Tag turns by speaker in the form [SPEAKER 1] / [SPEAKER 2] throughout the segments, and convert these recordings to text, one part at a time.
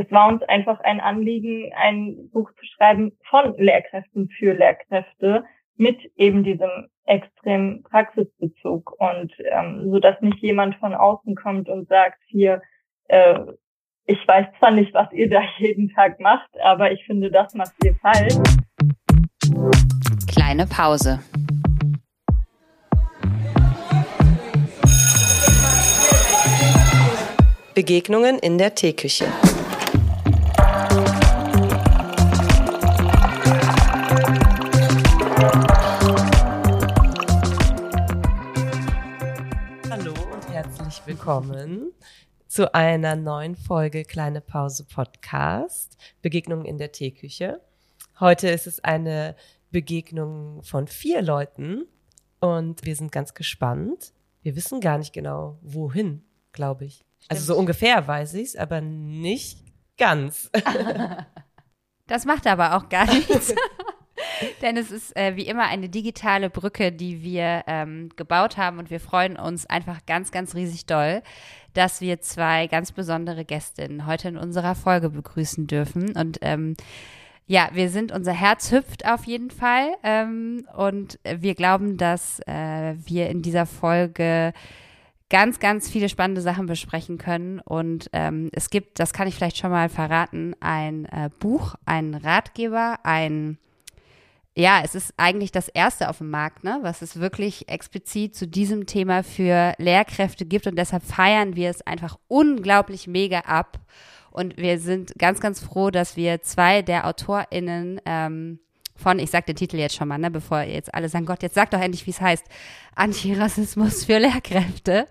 [SPEAKER 1] es war uns einfach ein Anliegen, ein Buch zu schreiben von Lehrkräften für Lehrkräfte mit eben diesem extremen Praxisbezug und ähm, so dass nicht jemand von außen kommt und sagt hier äh, ich weiß zwar nicht, was ihr da jeden Tag macht, aber ich finde, das macht ihr falsch.
[SPEAKER 2] Kleine Pause.
[SPEAKER 3] Begegnungen in der Teeküche. Willkommen zu einer neuen Folge Kleine Pause Podcast, Begegnungen in der Teeküche. Heute ist es eine Begegnung von vier Leuten und wir sind ganz gespannt. Wir wissen gar nicht genau, wohin, glaube ich. Stimmt. Also so ungefähr weiß ich es, aber nicht ganz.
[SPEAKER 2] das macht aber auch gar nichts. Denn es ist äh, wie immer eine digitale Brücke, die wir ähm, gebaut haben und wir freuen uns einfach ganz, ganz riesig doll, dass wir zwei ganz besondere Gästinnen heute in unserer Folge begrüßen dürfen. Und ähm, ja, wir sind, unser Herz hüpft auf jeden Fall ähm, und wir glauben, dass äh, wir in dieser Folge ganz, ganz viele spannende Sachen besprechen können. Und ähm, es gibt, das kann ich vielleicht schon mal verraten, ein äh, Buch, ein Ratgeber, ein ja, es ist eigentlich das erste auf dem Markt, ne, was es wirklich explizit zu diesem Thema für Lehrkräfte gibt und deshalb feiern wir es einfach unglaublich mega ab. Und wir sind ganz, ganz froh, dass wir zwei der AutorInnen ähm, von, ich sag den Titel jetzt schon mal, ne, bevor jetzt alle sagen, Gott, jetzt sag doch endlich, wie es heißt. Antirassismus für Lehrkräfte.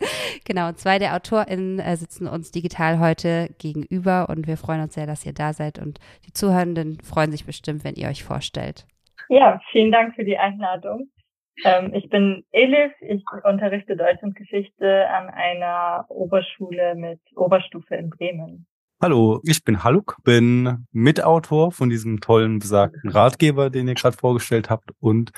[SPEAKER 2] Genau, zwei der AutorInnen äh, sitzen uns digital heute gegenüber und wir freuen uns sehr, dass ihr da seid und die Zuhörenden freuen sich bestimmt, wenn ihr euch vorstellt.
[SPEAKER 1] Ja, vielen Dank für die Einladung. Ähm, ich bin Elif, ich unterrichte Deutsch und Geschichte an einer Oberschule mit Oberstufe in Bremen.
[SPEAKER 4] Hallo, ich bin Haluk, bin Mitautor von diesem tollen besagten Ratgeber, den ihr gerade vorgestellt habt und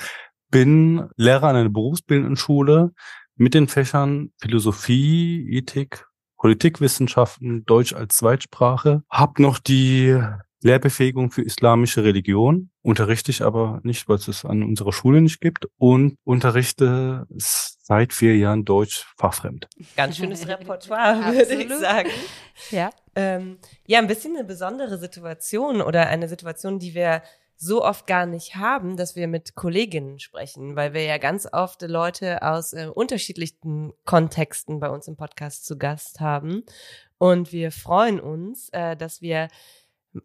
[SPEAKER 4] bin Lehrer an einer berufsbildenden Schule mit den Fächern Philosophie, Ethik, Politikwissenschaften, Deutsch als Zweitsprache. Hab noch die Lehrbefähigung für islamische Religion, unterrichte ich aber nicht, weil es es an unserer Schule nicht gibt und unterrichte seit vier Jahren Deutsch fachfremd.
[SPEAKER 3] Ganz schönes Repertoire, würde ich sagen. Ja. Ähm, ja, ein bisschen eine besondere Situation oder eine Situation, die wir so oft gar nicht haben, dass wir mit Kolleginnen sprechen, weil wir ja ganz oft Leute aus äh, unterschiedlichen Kontexten bei uns im Podcast zu Gast haben. Und wir freuen uns, äh, dass wir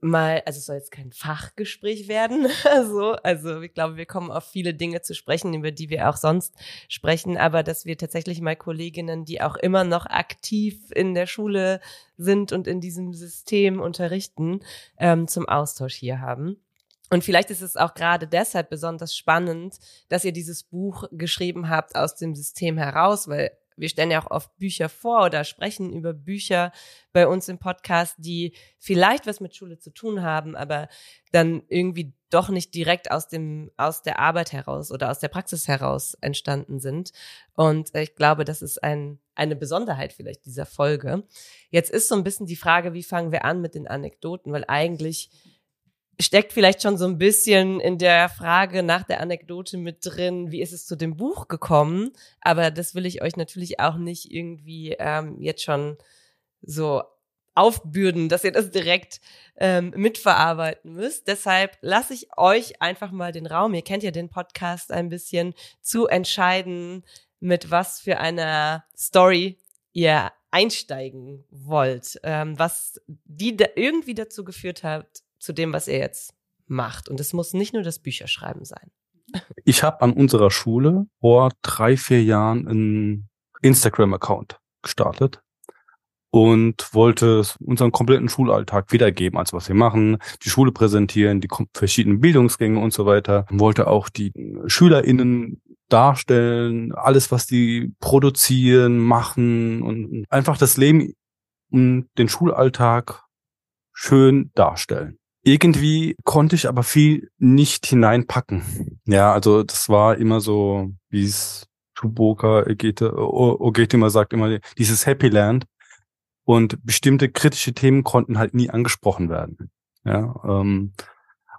[SPEAKER 3] mal, also es soll jetzt kein Fachgespräch werden, so, also ich glaube, wir kommen auf viele Dinge zu sprechen, über die wir auch sonst sprechen, aber dass wir tatsächlich mal Kolleginnen, die auch immer noch aktiv in der Schule sind und in diesem System unterrichten, ähm, zum Austausch hier haben. Und vielleicht ist es auch gerade deshalb besonders spannend, dass ihr dieses Buch geschrieben habt aus dem System heraus, weil wir stellen ja auch oft Bücher vor oder sprechen über Bücher bei uns im Podcast, die vielleicht was mit Schule zu tun haben, aber dann irgendwie doch nicht direkt aus dem, aus der Arbeit heraus oder aus der Praxis heraus entstanden sind. Und ich glaube, das ist ein, eine Besonderheit vielleicht dieser Folge. Jetzt ist so ein bisschen die Frage, wie fangen wir an mit den Anekdoten, weil eigentlich steckt vielleicht schon so ein bisschen in der Frage nach der Anekdote mit drin, wie ist es zu dem Buch gekommen? Aber das will ich euch natürlich auch nicht irgendwie ähm, jetzt schon so aufbürden, dass ihr das direkt ähm, mitverarbeiten müsst. Deshalb lasse ich euch einfach mal den Raum, ihr kennt ja den Podcast ein bisschen, zu entscheiden, mit was für einer Story ihr einsteigen wollt, ähm, was die da irgendwie dazu geführt hat, zu dem, was er jetzt macht. Und es muss nicht nur das Bücherschreiben sein.
[SPEAKER 4] Ich habe an unserer Schule vor drei, vier Jahren einen Instagram-Account gestartet und wollte unseren kompletten Schulalltag wiedergeben, also was wir machen, die Schule präsentieren, die verschiedenen Bildungsgänge und so weiter. Wollte auch die SchülerInnen darstellen, alles, was die produzieren, machen und einfach das Leben und den Schulalltag schön darstellen. Irgendwie konnte ich aber viel nicht hineinpacken. Ja, also das war immer so, wie es Tuboka Ogete immer sagt, immer dieses Happy Land. Und bestimmte kritische Themen konnten halt nie angesprochen werden. Ja, ähm,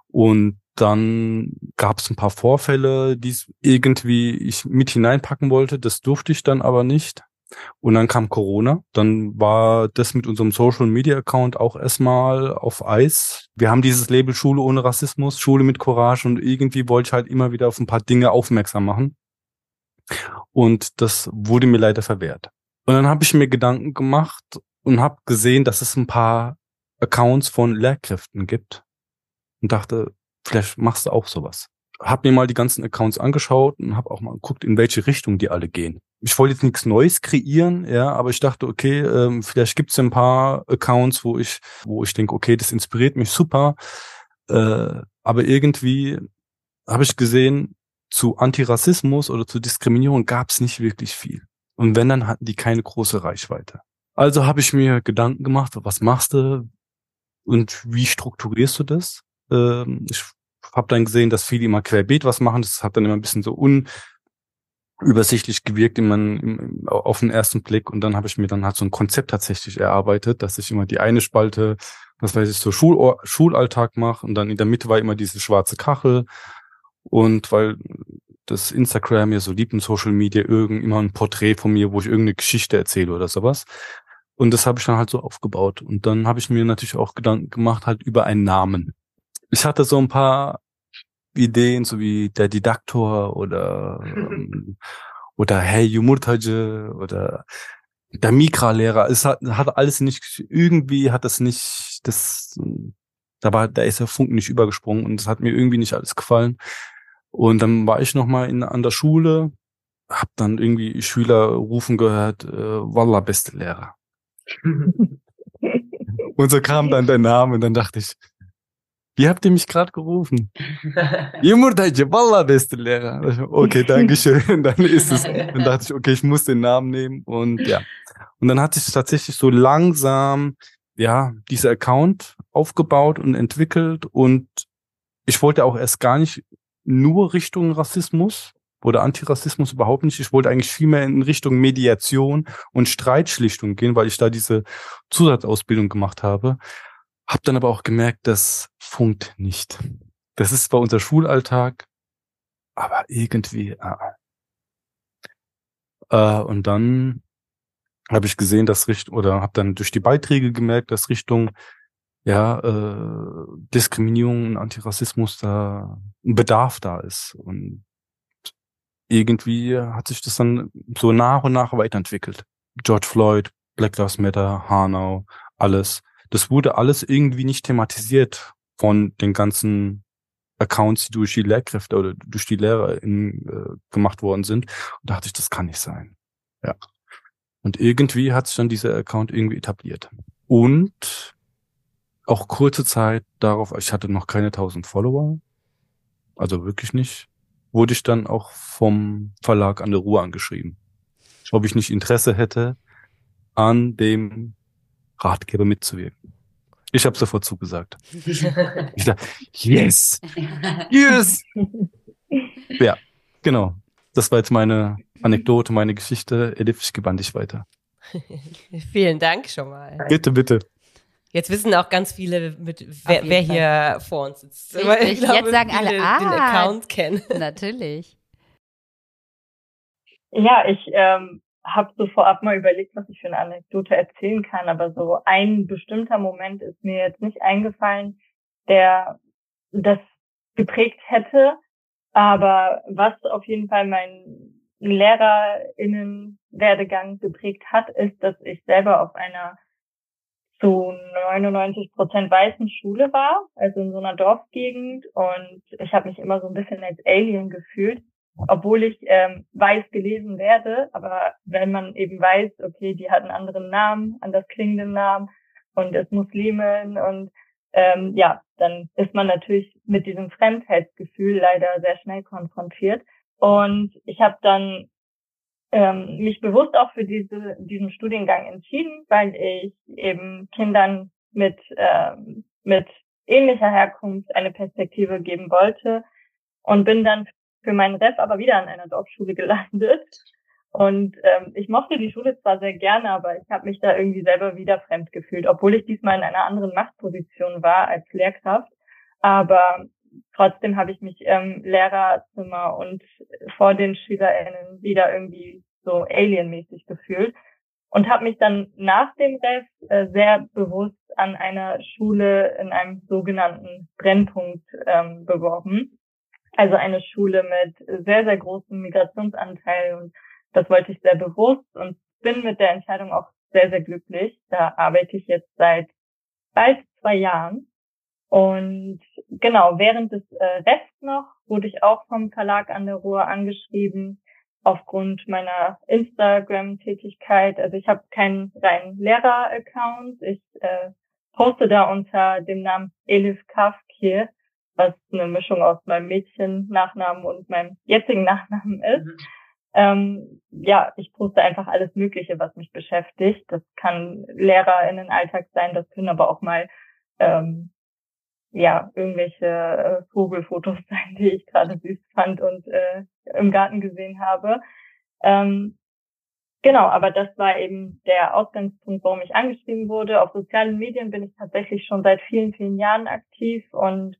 [SPEAKER 4] und dann gab es ein paar Vorfälle, die irgendwie ich mit hineinpacken wollte. Das durfte ich dann aber nicht. Und dann kam Corona. Dann war das mit unserem Social Media Account auch erstmal auf Eis. Wir haben dieses Label Schule ohne Rassismus, Schule mit Courage und irgendwie wollte ich halt immer wieder auf ein paar Dinge aufmerksam machen. Und das wurde mir leider verwehrt. Und dann habe ich mir Gedanken gemacht und habe gesehen, dass es ein paar Accounts von Lehrkräften gibt und dachte, vielleicht machst du auch sowas. Hab mir mal die ganzen Accounts angeschaut und habe auch mal geguckt, in welche Richtung die alle gehen. Ich wollte jetzt nichts Neues kreieren, ja, aber ich dachte, okay, ähm, vielleicht gibt es ein paar Accounts, wo ich, wo ich denke, okay, das inspiriert mich super. Äh, aber irgendwie habe ich gesehen, zu Antirassismus oder zu Diskriminierung gab es nicht wirklich viel. Und wenn, dann hatten die keine große Reichweite. Also habe ich mir Gedanken gemacht, was machst du und wie strukturierst du das? Ähm, ich habe dann gesehen, dass viele immer querbeet was machen. Das hat dann immer ein bisschen so unübersichtlich gewirkt in man, im, auf den ersten Blick. Und dann habe ich mir dann halt so ein Konzept tatsächlich erarbeitet, dass ich immer die eine Spalte, das weiß ich, so Schul Schulalltag mache und dann in der Mitte war immer diese schwarze Kachel. Und weil das Instagram mir so liebt in Social Media irgend immer ein Porträt von mir, wo ich irgendeine Geschichte erzähle oder sowas. Und das habe ich dann halt so aufgebaut. Und dann habe ich mir natürlich auch Gedanken gemacht halt über einen Namen ich hatte so ein paar Ideen, so wie der Didaktor oder oder Hey Yumurtaje oder der Mikra-Lehrer. Es hat, hat alles nicht, irgendwie hat das nicht, das, da war, da ist der Funken nicht übergesprungen und das hat mir irgendwie nicht alles gefallen. Und dann war ich nochmal in, an der Schule, hab dann irgendwie Schüler rufen gehört, äh, Wallah, beste Lehrer. und so kam dann der Name und dann dachte ich, wie habt ihr mich gerade gerufen? Wallah, beste Lehrer. Okay, danke schön. Dann ist es. Dann dachte ich, okay, ich muss den Namen nehmen und ja. Und dann hat sich tatsächlich so langsam, ja, dieser Account aufgebaut und entwickelt und ich wollte auch erst gar nicht nur Richtung Rassismus oder Antirassismus überhaupt nicht. Ich wollte eigentlich viel mehr in Richtung Mediation und Streitschlichtung gehen, weil ich da diese Zusatzausbildung gemacht habe. Hab dann aber auch gemerkt, das funkt nicht. Das ist zwar unser Schulalltag, aber irgendwie. Äh, äh, und dann habe ich gesehen, dass Richtung oder habe dann durch die Beiträge gemerkt, dass Richtung ja äh, Diskriminierung und Antirassismus da ein Bedarf da ist und irgendwie hat sich das dann so nach und nach weiterentwickelt. George Floyd, Black Lives Matter, Hanau, alles das wurde alles irgendwie nicht thematisiert von den ganzen Accounts, die durch die Lehrkräfte oder durch die Lehrer in, äh, gemacht worden sind. Und da dachte ich, das kann nicht sein. Ja. Und irgendwie hat sich dann dieser Account irgendwie etabliert. Und auch kurze Zeit darauf, ich hatte noch keine 1000 Follower, also wirklich nicht, wurde ich dann auch vom Verlag an der Ruhe angeschrieben. Ob ich nicht Interesse hätte an dem Ratgeber mitzuwirken. Ich habe sofort zugesagt. ich dachte, yes, yes. Ja, genau. Das war jetzt meine Anekdote, meine Geschichte. Elif, ich gewann dich weiter.
[SPEAKER 3] Vielen Dank schon mal.
[SPEAKER 4] Bitte, bitte.
[SPEAKER 3] Jetzt wissen auch ganz viele, mit wer, wer hier vor uns sitzt.
[SPEAKER 2] Ich glaube, Jetzt sagen alle, ah,
[SPEAKER 3] den Account kennen.
[SPEAKER 2] Natürlich.
[SPEAKER 1] Ja, ich ähm, habe so vorab mal überlegt, was ich für eine Anekdote erzählen kann, aber so ein bestimmter Moment ist mir jetzt nicht eingefallen, der das geprägt hätte. Aber was auf jeden Fall meinen LehrerInnen-Werdegang geprägt hat, ist, dass ich selber auf einer zu 99 Prozent weißen Schule war, also in so einer Dorfgegend und ich habe mich immer so ein bisschen als Alien gefühlt obwohl ich ähm, weiß gelesen werde, aber wenn man eben weiß, okay, die hat einen anderen Namen, anders klingenden Namen und ist Muslimin und ähm, ja, dann ist man natürlich mit diesem Fremdheitsgefühl leider sehr schnell konfrontiert. Und ich habe dann ähm, mich bewusst auch für diese, diesen Studiengang entschieden, weil ich eben Kindern mit, ähm, mit ähnlicher Herkunft eine Perspektive geben wollte und bin dann für meinen Ref aber wieder an einer Dorfschule gelandet. Und ähm, ich mochte die Schule zwar sehr gerne, aber ich habe mich da irgendwie selber wieder fremd gefühlt, obwohl ich diesmal in einer anderen Machtposition war als Lehrkraft. Aber trotzdem habe ich mich im Lehrerzimmer und vor den SchülerInnen wieder irgendwie so alienmäßig gefühlt und habe mich dann nach dem Ref äh, sehr bewusst an einer Schule in einem sogenannten Brennpunkt ähm, beworben. Also eine Schule mit sehr, sehr großem Migrationsanteil und das wollte ich sehr bewusst und bin mit der Entscheidung auch sehr, sehr glücklich. Da arbeite ich jetzt seit bald zwei Jahren. Und genau, während des äh, Rest noch wurde ich auch vom Verlag an der Ruhr angeschrieben aufgrund meiner Instagram-Tätigkeit. Also ich habe keinen reinen Lehrer-Account. Ich äh, poste da unter dem Namen Elif Kafkir, was eine Mischung aus meinem Mädchen-Nachnamen und meinem jetzigen Nachnamen ist. Mhm. Ähm, ja, ich poste einfach alles Mögliche, was mich beschäftigt. Das kann Lehrer in den Alltag sein, das können aber auch mal ähm, ja irgendwelche äh, Vogelfotos sein, die ich gerade süß fand und äh, im Garten gesehen habe. Ähm, genau, aber das war eben der Ausgangspunkt, warum ich angeschrieben wurde. Auf sozialen Medien bin ich tatsächlich schon seit vielen, vielen Jahren aktiv und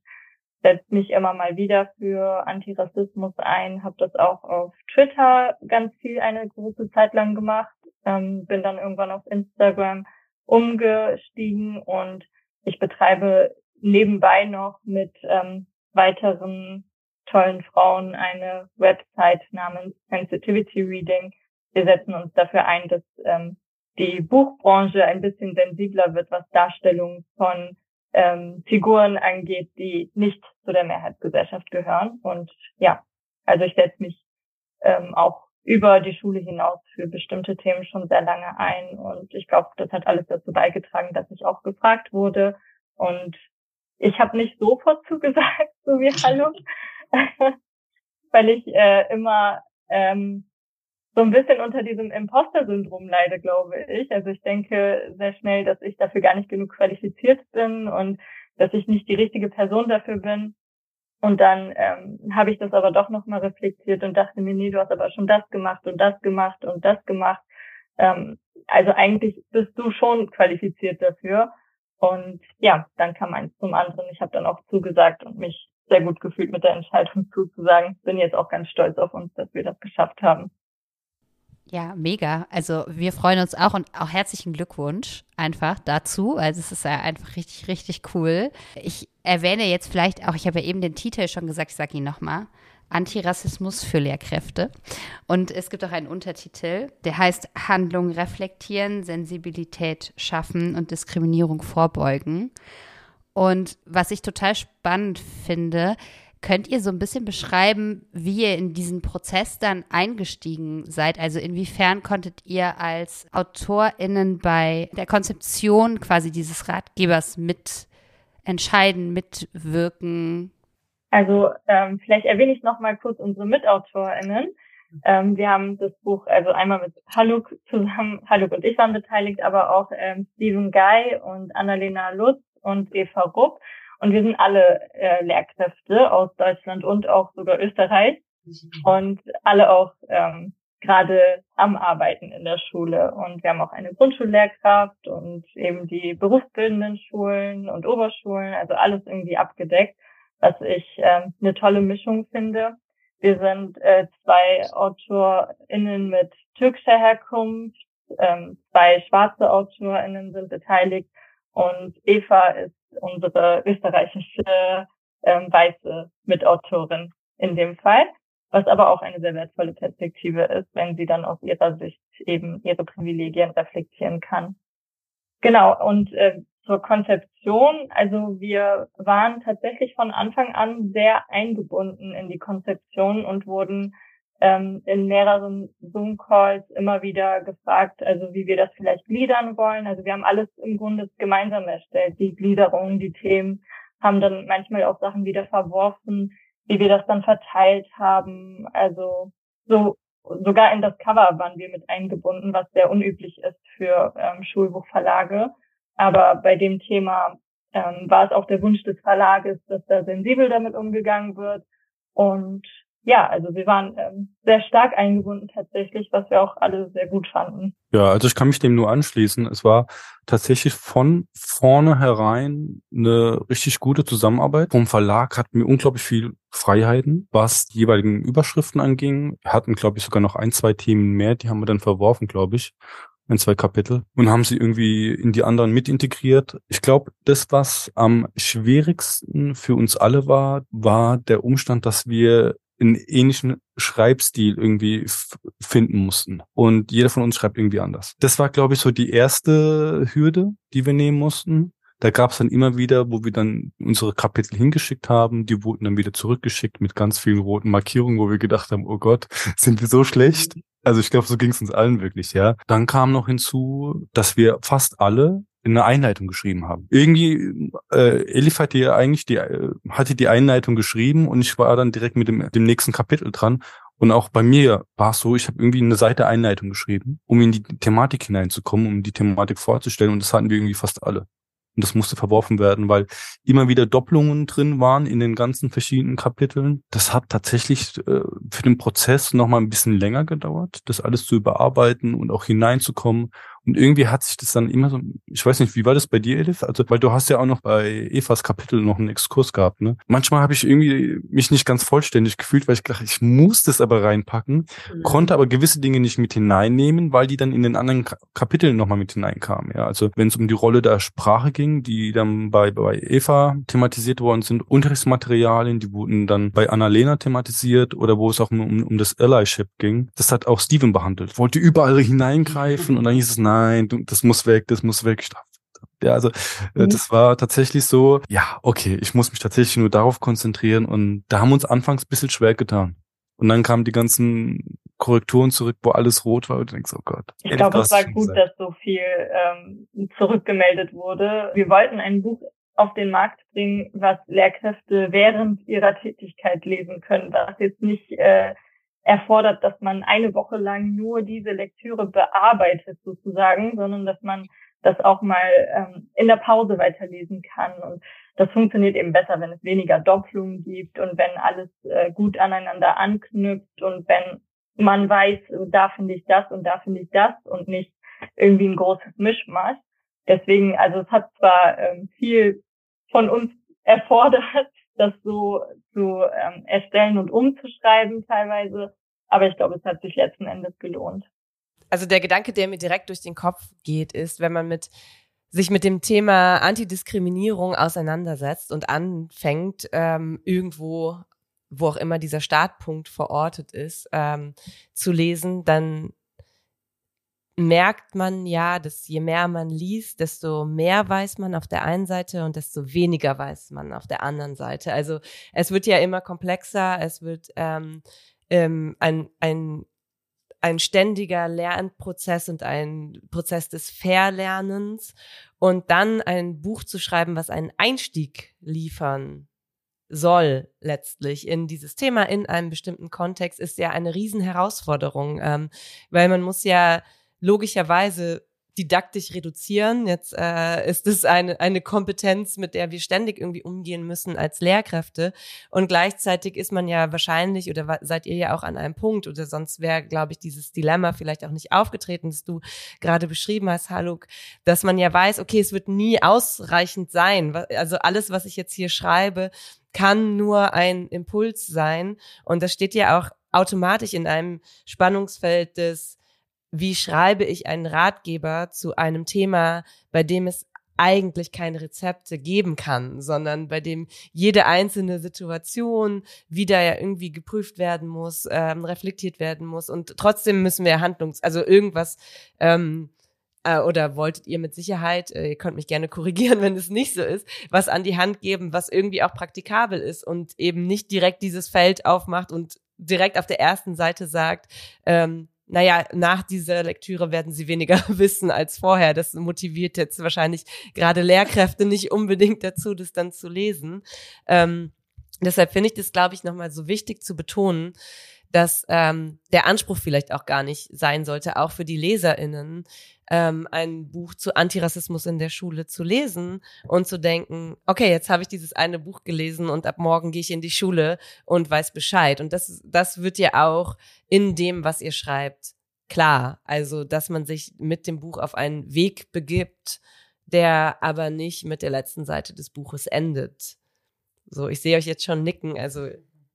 [SPEAKER 1] setze mich immer mal wieder für Antirassismus ein, habe das auch auf Twitter ganz viel eine große Zeit lang gemacht, ähm, bin dann irgendwann auf Instagram umgestiegen und ich betreibe nebenbei noch mit ähm, weiteren tollen Frauen eine Website namens Sensitivity Reading. Wir setzen uns dafür ein, dass ähm, die Buchbranche ein bisschen sensibler wird, was Darstellung von ähm, Figuren angeht, die nicht zu der Mehrheitsgesellschaft gehören. Und ja, also ich setze mich ähm, auch über die Schule hinaus für bestimmte Themen schon sehr lange ein. Und ich glaube, das hat alles dazu beigetragen, dass ich auch gefragt wurde. Und ich habe nicht sofort zugesagt, so wie Hallo, weil ich äh, immer ähm, so ein bisschen unter diesem Imposter-Syndrom leide, glaube ich. Also ich denke sehr schnell, dass ich dafür gar nicht genug qualifiziert bin und dass ich nicht die richtige Person dafür bin. Und dann ähm, habe ich das aber doch nochmal reflektiert und dachte mir, nee, du hast aber schon das gemacht und das gemacht und das gemacht. Ähm, also eigentlich bist du schon qualifiziert dafür. Und ja, dann kam eins zum anderen. Ich habe dann auch zugesagt und mich sehr gut gefühlt mit der Entscheidung zuzusagen. Bin jetzt auch ganz stolz auf uns, dass wir das geschafft haben.
[SPEAKER 2] Ja, mega. Also wir freuen uns auch und auch herzlichen Glückwunsch einfach dazu. Also es ist ja einfach richtig, richtig cool. Ich erwähne jetzt vielleicht auch, ich habe ja eben den Titel schon gesagt, ich sage ihn nochmal. Antirassismus für Lehrkräfte. Und es gibt auch einen Untertitel, der heißt Handlung reflektieren, Sensibilität schaffen und Diskriminierung vorbeugen. Und was ich total spannend finde, Könnt ihr so ein bisschen beschreiben, wie ihr in diesen Prozess dann eingestiegen seid? Also inwiefern konntet ihr als AutorInnen bei der Konzeption quasi dieses Ratgebers mitentscheiden, mitwirken?
[SPEAKER 1] Also ähm, vielleicht erwähne ich noch mal kurz unsere MitautorInnen. Ähm, wir haben das Buch also einmal mit Haluk zusammen, Haluk und ich waren beteiligt, aber auch ähm, Stephen Guy und Annalena Lutz und Eva Rupp. Und wir sind alle äh, Lehrkräfte aus Deutschland und auch sogar Österreich und alle auch ähm, gerade am Arbeiten in der Schule. Und wir haben auch eine Grundschullehrkraft und eben die berufsbildenden Schulen und Oberschulen, also alles irgendwie abgedeckt, was ich ähm, eine tolle Mischung finde. Wir sind äh, zwei AutorInnen mit türkischer Herkunft, ähm, zwei schwarze AutorInnen sind beteiligt und Eva ist unsere österreichische ähm, weiße Mitautorin in dem Fall, was aber auch eine sehr wertvolle Perspektive ist, wenn sie dann aus ihrer Sicht eben ihre Privilegien reflektieren kann. Genau, und äh, zur Konzeption, also wir waren tatsächlich von Anfang an sehr eingebunden in die Konzeption und wurden ähm, in mehreren Zoom-Calls immer wieder gefragt, also wie wir das vielleicht gliedern wollen. Also wir haben alles im Grunde gemeinsam erstellt, die Gliederung, die Themen, haben dann manchmal auch Sachen wieder verworfen, wie wir das dann verteilt haben. Also so sogar in das Cover waren wir mit eingebunden, was sehr unüblich ist für ähm, Schulbuchverlage. Aber bei dem Thema ähm, war es auch der Wunsch des Verlages, dass da sensibel damit umgegangen wird. Und ja, also wir waren ähm, sehr stark eingebunden tatsächlich, was wir auch alle sehr gut fanden.
[SPEAKER 4] Ja, also ich kann mich dem nur anschließen. Es war tatsächlich von vornherein eine richtig gute Zusammenarbeit. Vom Verlag hatten wir unglaublich viel Freiheiten, was die jeweiligen Überschriften anging. Wir hatten, glaube ich, sogar noch ein, zwei Themen mehr, die haben wir dann verworfen, glaube ich ein, zwei Kapitel und haben sie irgendwie in die anderen mit integriert. Ich glaube, das, was am schwierigsten für uns alle war, war der Umstand, dass wir einen ähnlichen Schreibstil irgendwie finden mussten. Und jeder von uns schreibt irgendwie anders. Das war, glaube ich, so die erste Hürde, die wir nehmen mussten. Da gab es dann immer wieder, wo wir dann unsere Kapitel hingeschickt haben, die wurden dann wieder zurückgeschickt mit ganz vielen roten Markierungen, wo wir gedacht haben, oh Gott, sind wir so schlecht? Also ich glaube, so ging es uns allen wirklich, ja. Dann kam noch hinzu, dass wir fast alle in einer Einleitung geschrieben haben. Irgendwie, äh, Elif hat die eigentlich die, äh, hatte die Einleitung geschrieben und ich war dann direkt mit dem, dem nächsten Kapitel dran. Und auch bei mir war es so, ich habe irgendwie eine Seite Einleitung geschrieben, um in die Thematik hineinzukommen, um die Thematik vorzustellen. Und das hatten wir irgendwie fast alle. Und das musste verworfen werden, weil immer wieder Doppelungen drin waren in den ganzen verschiedenen Kapiteln. Das hat tatsächlich äh, für den Prozess nochmal ein bisschen länger gedauert, das alles zu überarbeiten und auch hineinzukommen und irgendwie hat sich das dann immer so, ich weiß nicht, wie war das bei dir, Elif? Also, weil du hast ja auch noch bei Evas Kapitel noch einen Exkurs gehabt, ne? Manchmal habe ich irgendwie mich nicht ganz vollständig gefühlt, weil ich dachte, ich muss das aber reinpacken, mhm. konnte aber gewisse Dinge nicht mit hineinnehmen, weil die dann in den anderen Kapiteln nochmal mit hineinkamen, ja. Also, wenn es um die Rolle der Sprache ging, die dann bei, bei Eva thematisiert worden sind, Unterrichtsmaterialien, die wurden dann bei Annalena thematisiert oder wo es auch um, um das Allyship ging, das hat auch Steven behandelt, wollte überall hineingreifen und dann hieß es, nein, du, das muss weg, das muss weg. Ja, also äh, mhm. das war tatsächlich so, ja, okay, ich muss mich tatsächlich nur darauf konzentrieren und da haben wir uns anfangs ein bisschen schwer getan. Und dann kamen die ganzen Korrekturen zurück, wo alles rot war und du denkst, oh Gott.
[SPEAKER 1] Ich glaube, es war gut, sein. dass so viel ähm, zurückgemeldet wurde. Wir wollten ein Buch auf den Markt bringen, was Lehrkräfte während ihrer Tätigkeit lesen können, was jetzt nicht äh, erfordert, dass man eine Woche lang nur diese Lektüre bearbeitet sozusagen, sondern dass man das auch mal ähm, in der Pause weiterlesen kann. Und das funktioniert eben besser, wenn es weniger Doppelungen gibt und wenn alles äh, gut aneinander anknüpft und wenn man weiß, da finde ich das und da finde ich das und nicht irgendwie ein großes Mischmasch. Deswegen, also es hat zwar ähm, viel von uns erfordert, das so zu ähm, erstellen und umzuschreiben teilweise. Aber ich glaube, es hat sich letzten Endes gelohnt.
[SPEAKER 3] Also der Gedanke, der mir direkt durch den Kopf geht, ist, wenn man mit sich mit dem Thema Antidiskriminierung auseinandersetzt und anfängt, ähm, irgendwo, wo auch immer dieser Startpunkt verortet ist, ähm, zu lesen, dann merkt man ja, dass je mehr man liest, desto mehr weiß man auf der einen Seite und desto weniger weiß man auf der anderen Seite. Also es wird ja immer komplexer, es wird ähm, ähm, ein, ein, ein ständiger Lernprozess und ein Prozess des Verlernens und dann ein Buch zu schreiben, was einen Einstieg liefern soll letztlich in dieses Thema in einem bestimmten Kontext, ist ja eine Riesenherausforderung, ähm, weil man muss ja logischerweise didaktisch reduzieren. Jetzt äh, ist es eine, eine Kompetenz, mit der wir ständig irgendwie umgehen müssen als Lehrkräfte. Und gleichzeitig ist man ja wahrscheinlich oder seid ihr ja auch an einem Punkt oder sonst wäre, glaube ich, dieses Dilemma vielleicht auch nicht aufgetreten, das du gerade beschrieben hast, Haluk, dass man ja weiß, okay, es wird nie ausreichend sein. Also alles, was ich jetzt hier schreibe, kann nur ein Impuls sein. Und das steht ja auch automatisch in einem Spannungsfeld des wie schreibe ich einen Ratgeber zu einem Thema, bei dem es eigentlich keine Rezepte geben kann, sondern bei dem jede einzelne Situation wieder ja irgendwie geprüft werden muss, ähm, reflektiert werden muss. Und trotzdem müssen wir Handlungs, also irgendwas ähm, äh, oder wolltet ihr mit Sicherheit, äh, ihr könnt mich gerne korrigieren, wenn es nicht so ist, was an die Hand geben, was irgendwie auch praktikabel ist und eben nicht direkt dieses Feld aufmacht und direkt auf der ersten Seite sagt, ähm, naja, nach dieser Lektüre werden sie weniger wissen als vorher. Das motiviert jetzt wahrscheinlich gerade Lehrkräfte nicht unbedingt dazu, das dann zu lesen. Ähm, deshalb finde ich das, glaube ich, nochmal so wichtig zu betonen, dass ähm, der Anspruch vielleicht auch gar nicht sein sollte, auch für die LeserInnen, ähm, ein Buch zu Antirassismus in der Schule zu lesen und zu denken, okay, jetzt habe ich dieses eine Buch gelesen und ab morgen gehe ich in die Schule und weiß Bescheid. Und das, das wird ja auch in dem, was ihr schreibt, klar. Also, dass man sich mit dem Buch auf einen Weg begibt, der aber nicht mit der letzten Seite des Buches endet. So, ich sehe euch jetzt schon nicken, also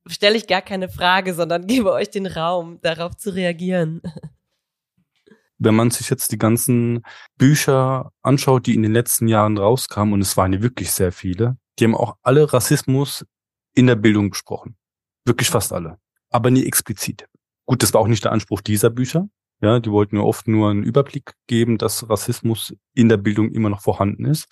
[SPEAKER 3] stelle ich gar keine Frage, sondern gebe euch den Raum, darauf zu reagieren.
[SPEAKER 4] Wenn man sich jetzt die ganzen Bücher anschaut, die in den letzten Jahren rauskamen, und es waren ja wirklich sehr viele, die haben auch alle Rassismus in der Bildung besprochen. Wirklich fast alle. Aber nie explizit. Gut, das war auch nicht der Anspruch dieser Bücher. Ja, die wollten ja oft nur einen Überblick geben, dass Rassismus in der Bildung immer noch vorhanden ist.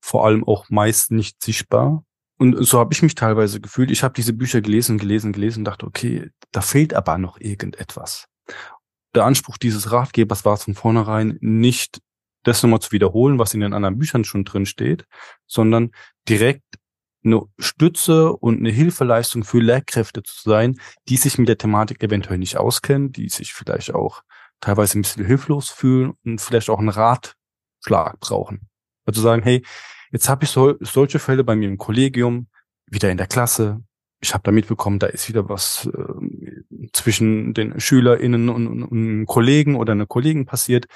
[SPEAKER 4] Vor allem auch meist nicht sichtbar. Und so habe ich mich teilweise gefühlt. Ich habe diese Bücher gelesen, gelesen, gelesen dachte, okay, da fehlt aber noch irgendetwas. Der Anspruch dieses Ratgebers war von vornherein nicht das nochmal zu wiederholen, was in den anderen Büchern schon drin steht, sondern direkt eine Stütze und eine Hilfeleistung für Lehrkräfte zu sein, die sich mit der Thematik eventuell nicht auskennen, die sich vielleicht auch teilweise ein bisschen hilflos fühlen und vielleicht auch einen Ratschlag brauchen. Also sagen, hey, Jetzt habe ich so, solche Fälle bei mir im Kollegium, wieder in der Klasse. Ich habe da mitbekommen, da ist wieder was äh, zwischen den SchülerInnen und, und, und Kollegen oder einer Kollegen passiert.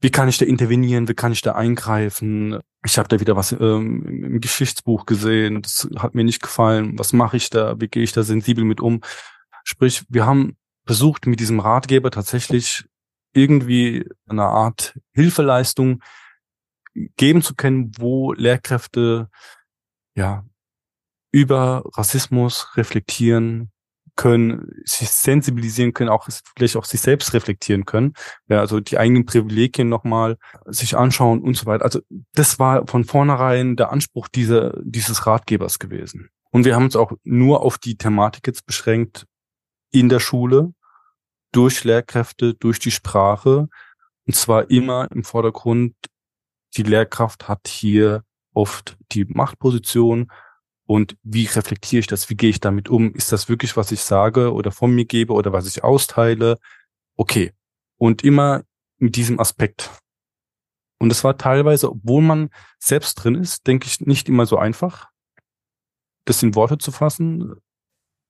[SPEAKER 4] Wie kann ich da intervenieren? Wie kann ich da eingreifen? Ich habe da wieder was ähm, im Geschichtsbuch gesehen. Das hat mir nicht gefallen. Was mache ich da? Wie gehe ich da sensibel mit um? Sprich, wir haben versucht, mit diesem Ratgeber tatsächlich irgendwie eine Art Hilfeleistung geben zu können, wo Lehrkräfte ja über Rassismus reflektieren können, sich sensibilisieren können, auch vielleicht auch sich selbst reflektieren können, ja, also die eigenen Privilegien nochmal sich anschauen und so weiter. Also das war von vornherein der Anspruch dieser, dieses Ratgebers gewesen. Und wir haben uns auch nur auf die Thematik jetzt beschränkt in der Schule, durch Lehrkräfte, durch die Sprache, und zwar immer im Vordergrund die Lehrkraft hat hier oft die Machtposition und wie reflektiere ich das? Wie gehe ich damit um? Ist das wirklich, was ich sage oder von mir gebe oder was ich austeile? Okay. Und immer mit diesem Aspekt. Und es war teilweise, obwohl man selbst drin ist, denke ich, nicht immer so einfach, das in Worte zu fassen.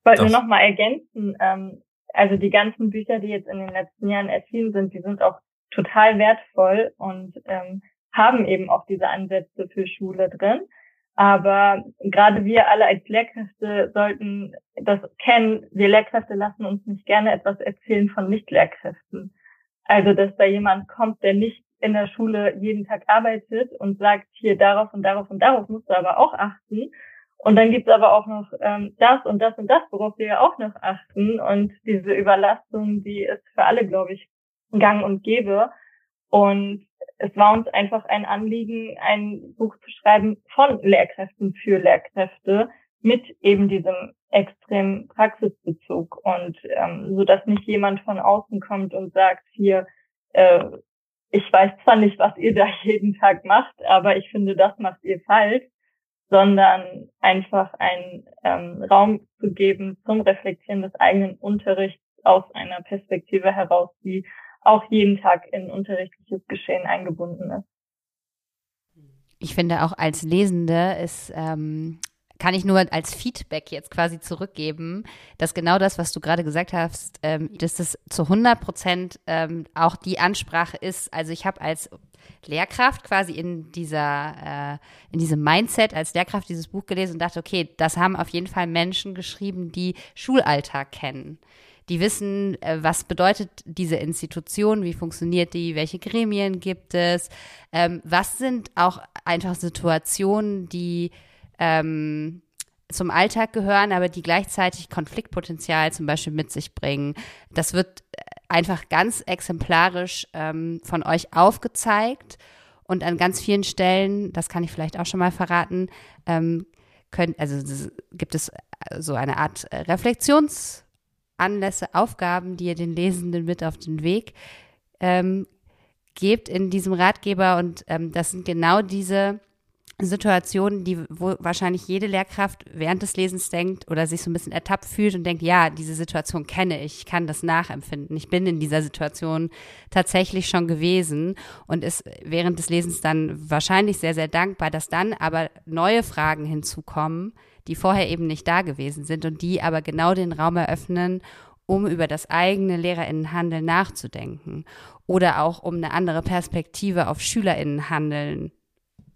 [SPEAKER 1] Ich wollte nur noch mal ergänzen, ähm, also die ganzen Bücher, die jetzt in den letzten Jahren erschienen sind, die sind auch total wertvoll und ähm, haben eben auch diese Ansätze für Schule drin. Aber gerade wir alle als Lehrkräfte sollten das kennen. Wir Lehrkräfte lassen uns nicht gerne etwas erzählen von Nicht-Lehrkräften. Also, dass da jemand kommt, der nicht in der Schule jeden Tag arbeitet und sagt, hier darauf und darauf und darauf musst du aber auch achten. Und dann gibt's aber auch noch ähm, das und das und das, worauf wir ja auch noch achten. Und diese Überlastung, die ist für alle, glaube ich, gang und gäbe. Und es war uns einfach ein Anliegen, ein Buch zu schreiben von Lehrkräften für Lehrkräfte mit eben diesem extremen Praxisbezug. Und ähm, so dass nicht jemand von außen kommt und sagt hier äh, ich weiß zwar nicht, was ihr da jeden Tag macht, aber ich finde, das macht ihr falsch, sondern einfach einen ähm, Raum zu geben zum Reflektieren des eigenen Unterrichts aus einer Perspektive heraus, die auch jeden Tag in unterrichtliches Geschehen eingebunden ist.
[SPEAKER 2] Ich finde auch als Lesende ist ähm, kann ich nur als Feedback jetzt quasi zurückgeben, dass genau das, was du gerade gesagt hast, ähm, dass das zu 100 Prozent ähm, auch die Ansprache ist. Also ich habe als Lehrkraft quasi in dieser, äh, in diesem Mindset als Lehrkraft dieses Buch gelesen und dachte, okay, das haben auf jeden Fall Menschen geschrieben, die Schulalltag kennen die wissen, äh, was bedeutet diese Institution, wie funktioniert die, welche Gremien gibt es, ähm, was sind auch einfach Situationen, die ähm, zum Alltag gehören, aber die gleichzeitig Konfliktpotenzial zum Beispiel mit sich bringen. Das wird äh, einfach ganz exemplarisch ähm, von euch aufgezeigt und an ganz vielen Stellen, das kann ich vielleicht auch schon mal verraten, ähm, können, also gibt es äh, so eine Art Reflexions- Anlässe, Aufgaben, die ihr den Lesenden mit auf den Weg ähm, gebt in diesem Ratgeber. Und ähm, das sind genau diese Situationen, die, wo wahrscheinlich jede Lehrkraft während des Lesens denkt oder sich so ein bisschen ertappt fühlt und denkt, ja, diese Situation kenne ich, ich kann das nachempfinden. Ich bin in dieser Situation tatsächlich schon gewesen und ist während des Lesens dann wahrscheinlich sehr, sehr dankbar, dass dann aber neue Fragen hinzukommen, die vorher eben nicht da gewesen sind und die aber genau den Raum eröffnen, um über das eigene Lehrerinnenhandeln nachzudenken oder auch um eine andere Perspektive auf Schülerinnenhandeln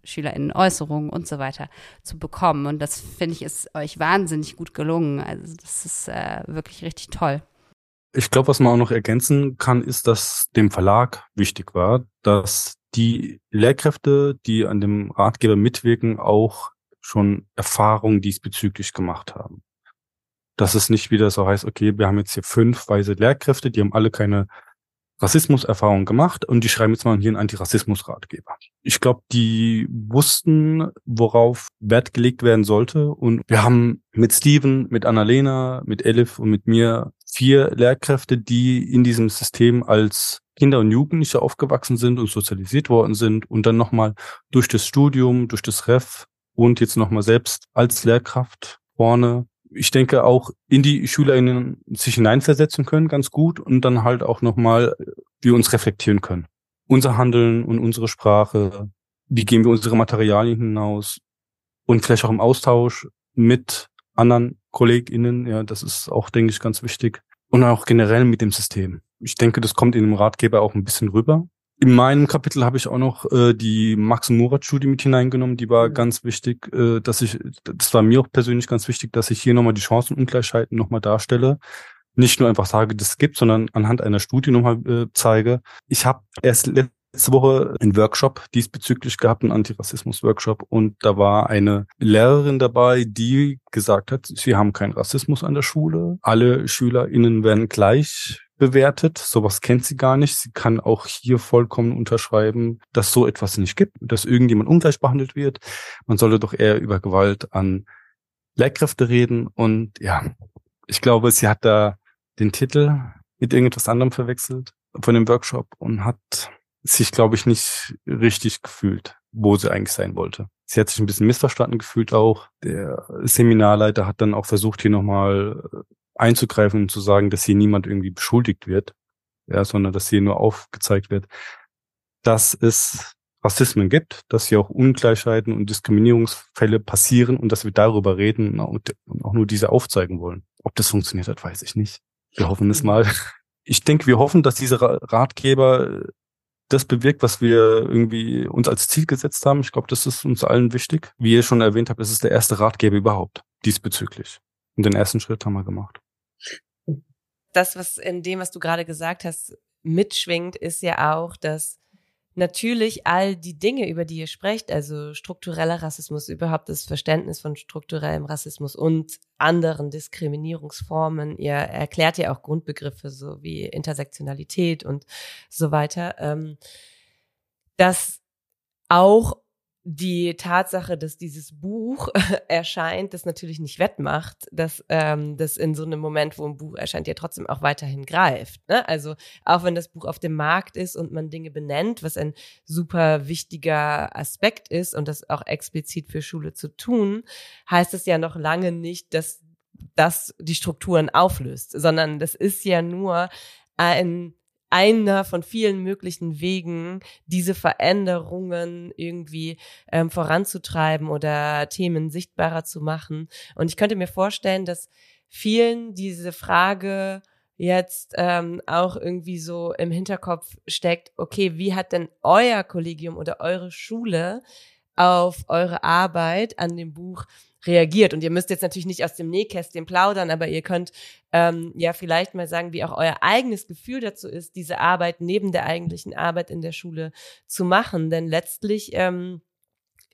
[SPEAKER 2] SchülerInnen-Äußerungen und so weiter zu bekommen. Und das finde ich ist euch wahnsinnig gut gelungen. Also das ist äh, wirklich richtig toll.
[SPEAKER 4] Ich glaube, was man auch noch ergänzen kann, ist, dass dem Verlag wichtig war, dass die Lehrkräfte, die an dem Ratgeber mitwirken, auch schon Erfahrungen diesbezüglich gemacht haben. Dass es nicht wieder so heißt, okay, wir haben jetzt hier fünf weise Lehrkräfte, die haben alle keine Rassismuserfahrung gemacht und die schreiben jetzt mal hier einen Antirassismus-Ratgeber. Ich glaube, die wussten, worauf Wert gelegt werden sollte und wir haben mit Steven, mit Annalena, mit Elif und mit mir vier Lehrkräfte, die in diesem System als Kinder und Jugendliche aufgewachsen sind und sozialisiert worden sind und dann nochmal durch das Studium, durch das Ref und jetzt nochmal selbst als Lehrkraft vorne ich denke, auch in die SchülerInnen sich hineinversetzen können, ganz gut, und dann halt auch nochmal wir uns reflektieren können. Unser Handeln und unsere Sprache, wie gehen wir unsere Materialien hinaus und vielleicht auch im Austausch mit anderen KollegInnen, ja, das ist auch, denke ich, ganz wichtig. Und auch generell mit dem System. Ich denke, das kommt in dem Ratgeber auch ein bisschen rüber. In meinem Kapitel habe ich auch noch äh, die Max Murat Studie mit hineingenommen. Die war mhm. ganz wichtig, äh, dass ich, das war mir auch persönlich ganz wichtig, dass ich hier nochmal die Chancenungleichheiten nochmal darstelle. Nicht nur einfach sage, das gibt, sondern anhand einer Studie nochmal äh, zeige. Ich habe erst letzte Woche einen Workshop diesbezüglich gehabt, einen Antirassismus-Workshop, und da war eine Lehrerin dabei, die gesagt hat, sie haben keinen Rassismus an der Schule. Alle SchülerInnen werden gleich bewertet. Sowas kennt sie gar nicht. Sie kann auch hier vollkommen unterschreiben, dass so etwas nicht gibt, dass irgendjemand ungleich behandelt wird. Man solle doch eher über Gewalt an Lehrkräfte reden. Und ja, ich glaube, sie hat da den Titel mit irgendetwas anderem verwechselt von dem Workshop und hat sich, glaube ich, nicht richtig gefühlt, wo sie eigentlich sein wollte. Sie hat sich ein bisschen missverstanden gefühlt auch. Der Seminarleiter hat dann auch versucht, hier nochmal einzugreifen und zu sagen, dass hier niemand irgendwie beschuldigt wird, ja, sondern dass hier nur aufgezeigt wird, dass es Rassismen gibt, dass hier auch Ungleichheiten und Diskriminierungsfälle passieren und dass wir darüber reden und auch nur diese aufzeigen wollen. Ob das funktioniert hat, weiß ich nicht. Wir hoffen es mal. Ich denke, wir hoffen, dass diese Ratgeber das bewirkt, was wir irgendwie uns als Ziel gesetzt haben. Ich glaube, das ist uns allen wichtig. Wie ihr schon erwähnt habt, es ist der erste Ratgeber überhaupt diesbezüglich. Und den ersten Schritt haben wir gemacht
[SPEAKER 3] das, was in dem, was du gerade gesagt hast, mitschwingt, ist ja auch, dass natürlich all die Dinge, über die ihr sprecht, also struktureller Rassismus, überhaupt das Verständnis von strukturellem Rassismus und anderen Diskriminierungsformen, ihr erklärt ja auch Grundbegriffe so wie Intersektionalität und so weiter, ähm, dass auch die Tatsache, dass dieses Buch erscheint, das natürlich nicht wettmacht, dass ähm, das in so einem Moment, wo ein Buch erscheint, ja trotzdem auch weiterhin greift. Ne? Also auch wenn das Buch auf dem Markt ist und man Dinge benennt, was ein super wichtiger Aspekt ist und das auch explizit für Schule zu tun, heißt es ja noch lange nicht, dass das die Strukturen auflöst, sondern das ist ja nur ein einer von vielen möglichen Wegen, diese Veränderungen irgendwie ähm, voranzutreiben oder Themen sichtbarer zu machen. Und ich könnte mir vorstellen, dass vielen diese Frage jetzt ähm, auch irgendwie so im Hinterkopf steckt, okay, wie hat denn euer Kollegium oder eure Schule auf eure Arbeit an dem Buch reagiert. Und ihr müsst jetzt natürlich nicht aus dem Nähkästchen plaudern, aber ihr könnt ähm, ja vielleicht mal sagen, wie auch euer eigenes Gefühl dazu ist, diese Arbeit neben der eigentlichen Arbeit in der Schule zu machen. Denn letztlich ähm,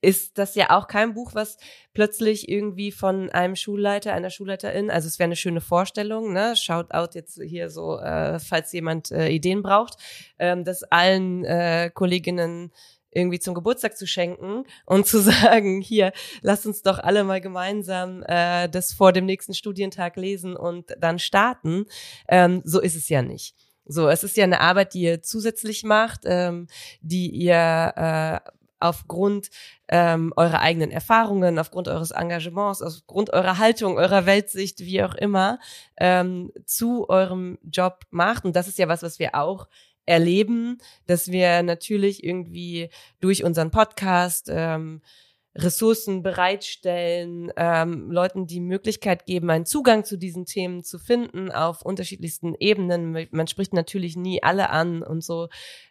[SPEAKER 3] ist das ja auch kein Buch, was plötzlich irgendwie von einem Schulleiter, einer Schulleiterin, also es wäre eine schöne Vorstellung, ne? Shout out jetzt hier so, äh, falls jemand äh, Ideen braucht, ähm, dass allen äh, Kolleginnen irgendwie zum Geburtstag zu schenken und zu sagen, hier, lass uns doch alle mal gemeinsam äh, das vor dem nächsten Studientag lesen und dann starten. Ähm, so ist es ja nicht. So, es ist ja eine Arbeit, die ihr zusätzlich macht, ähm, die ihr äh, aufgrund ähm, eurer eigenen Erfahrungen, aufgrund eures Engagements, aufgrund eurer Haltung, eurer Weltsicht, wie auch immer, ähm, zu eurem Job macht. Und das ist ja was, was wir auch erleben, dass wir natürlich irgendwie durch unseren Podcast ähm, Ressourcen bereitstellen, ähm, Leuten die Möglichkeit geben, einen Zugang zu diesen Themen zu finden auf unterschiedlichsten Ebenen. Man spricht natürlich nie alle an und so,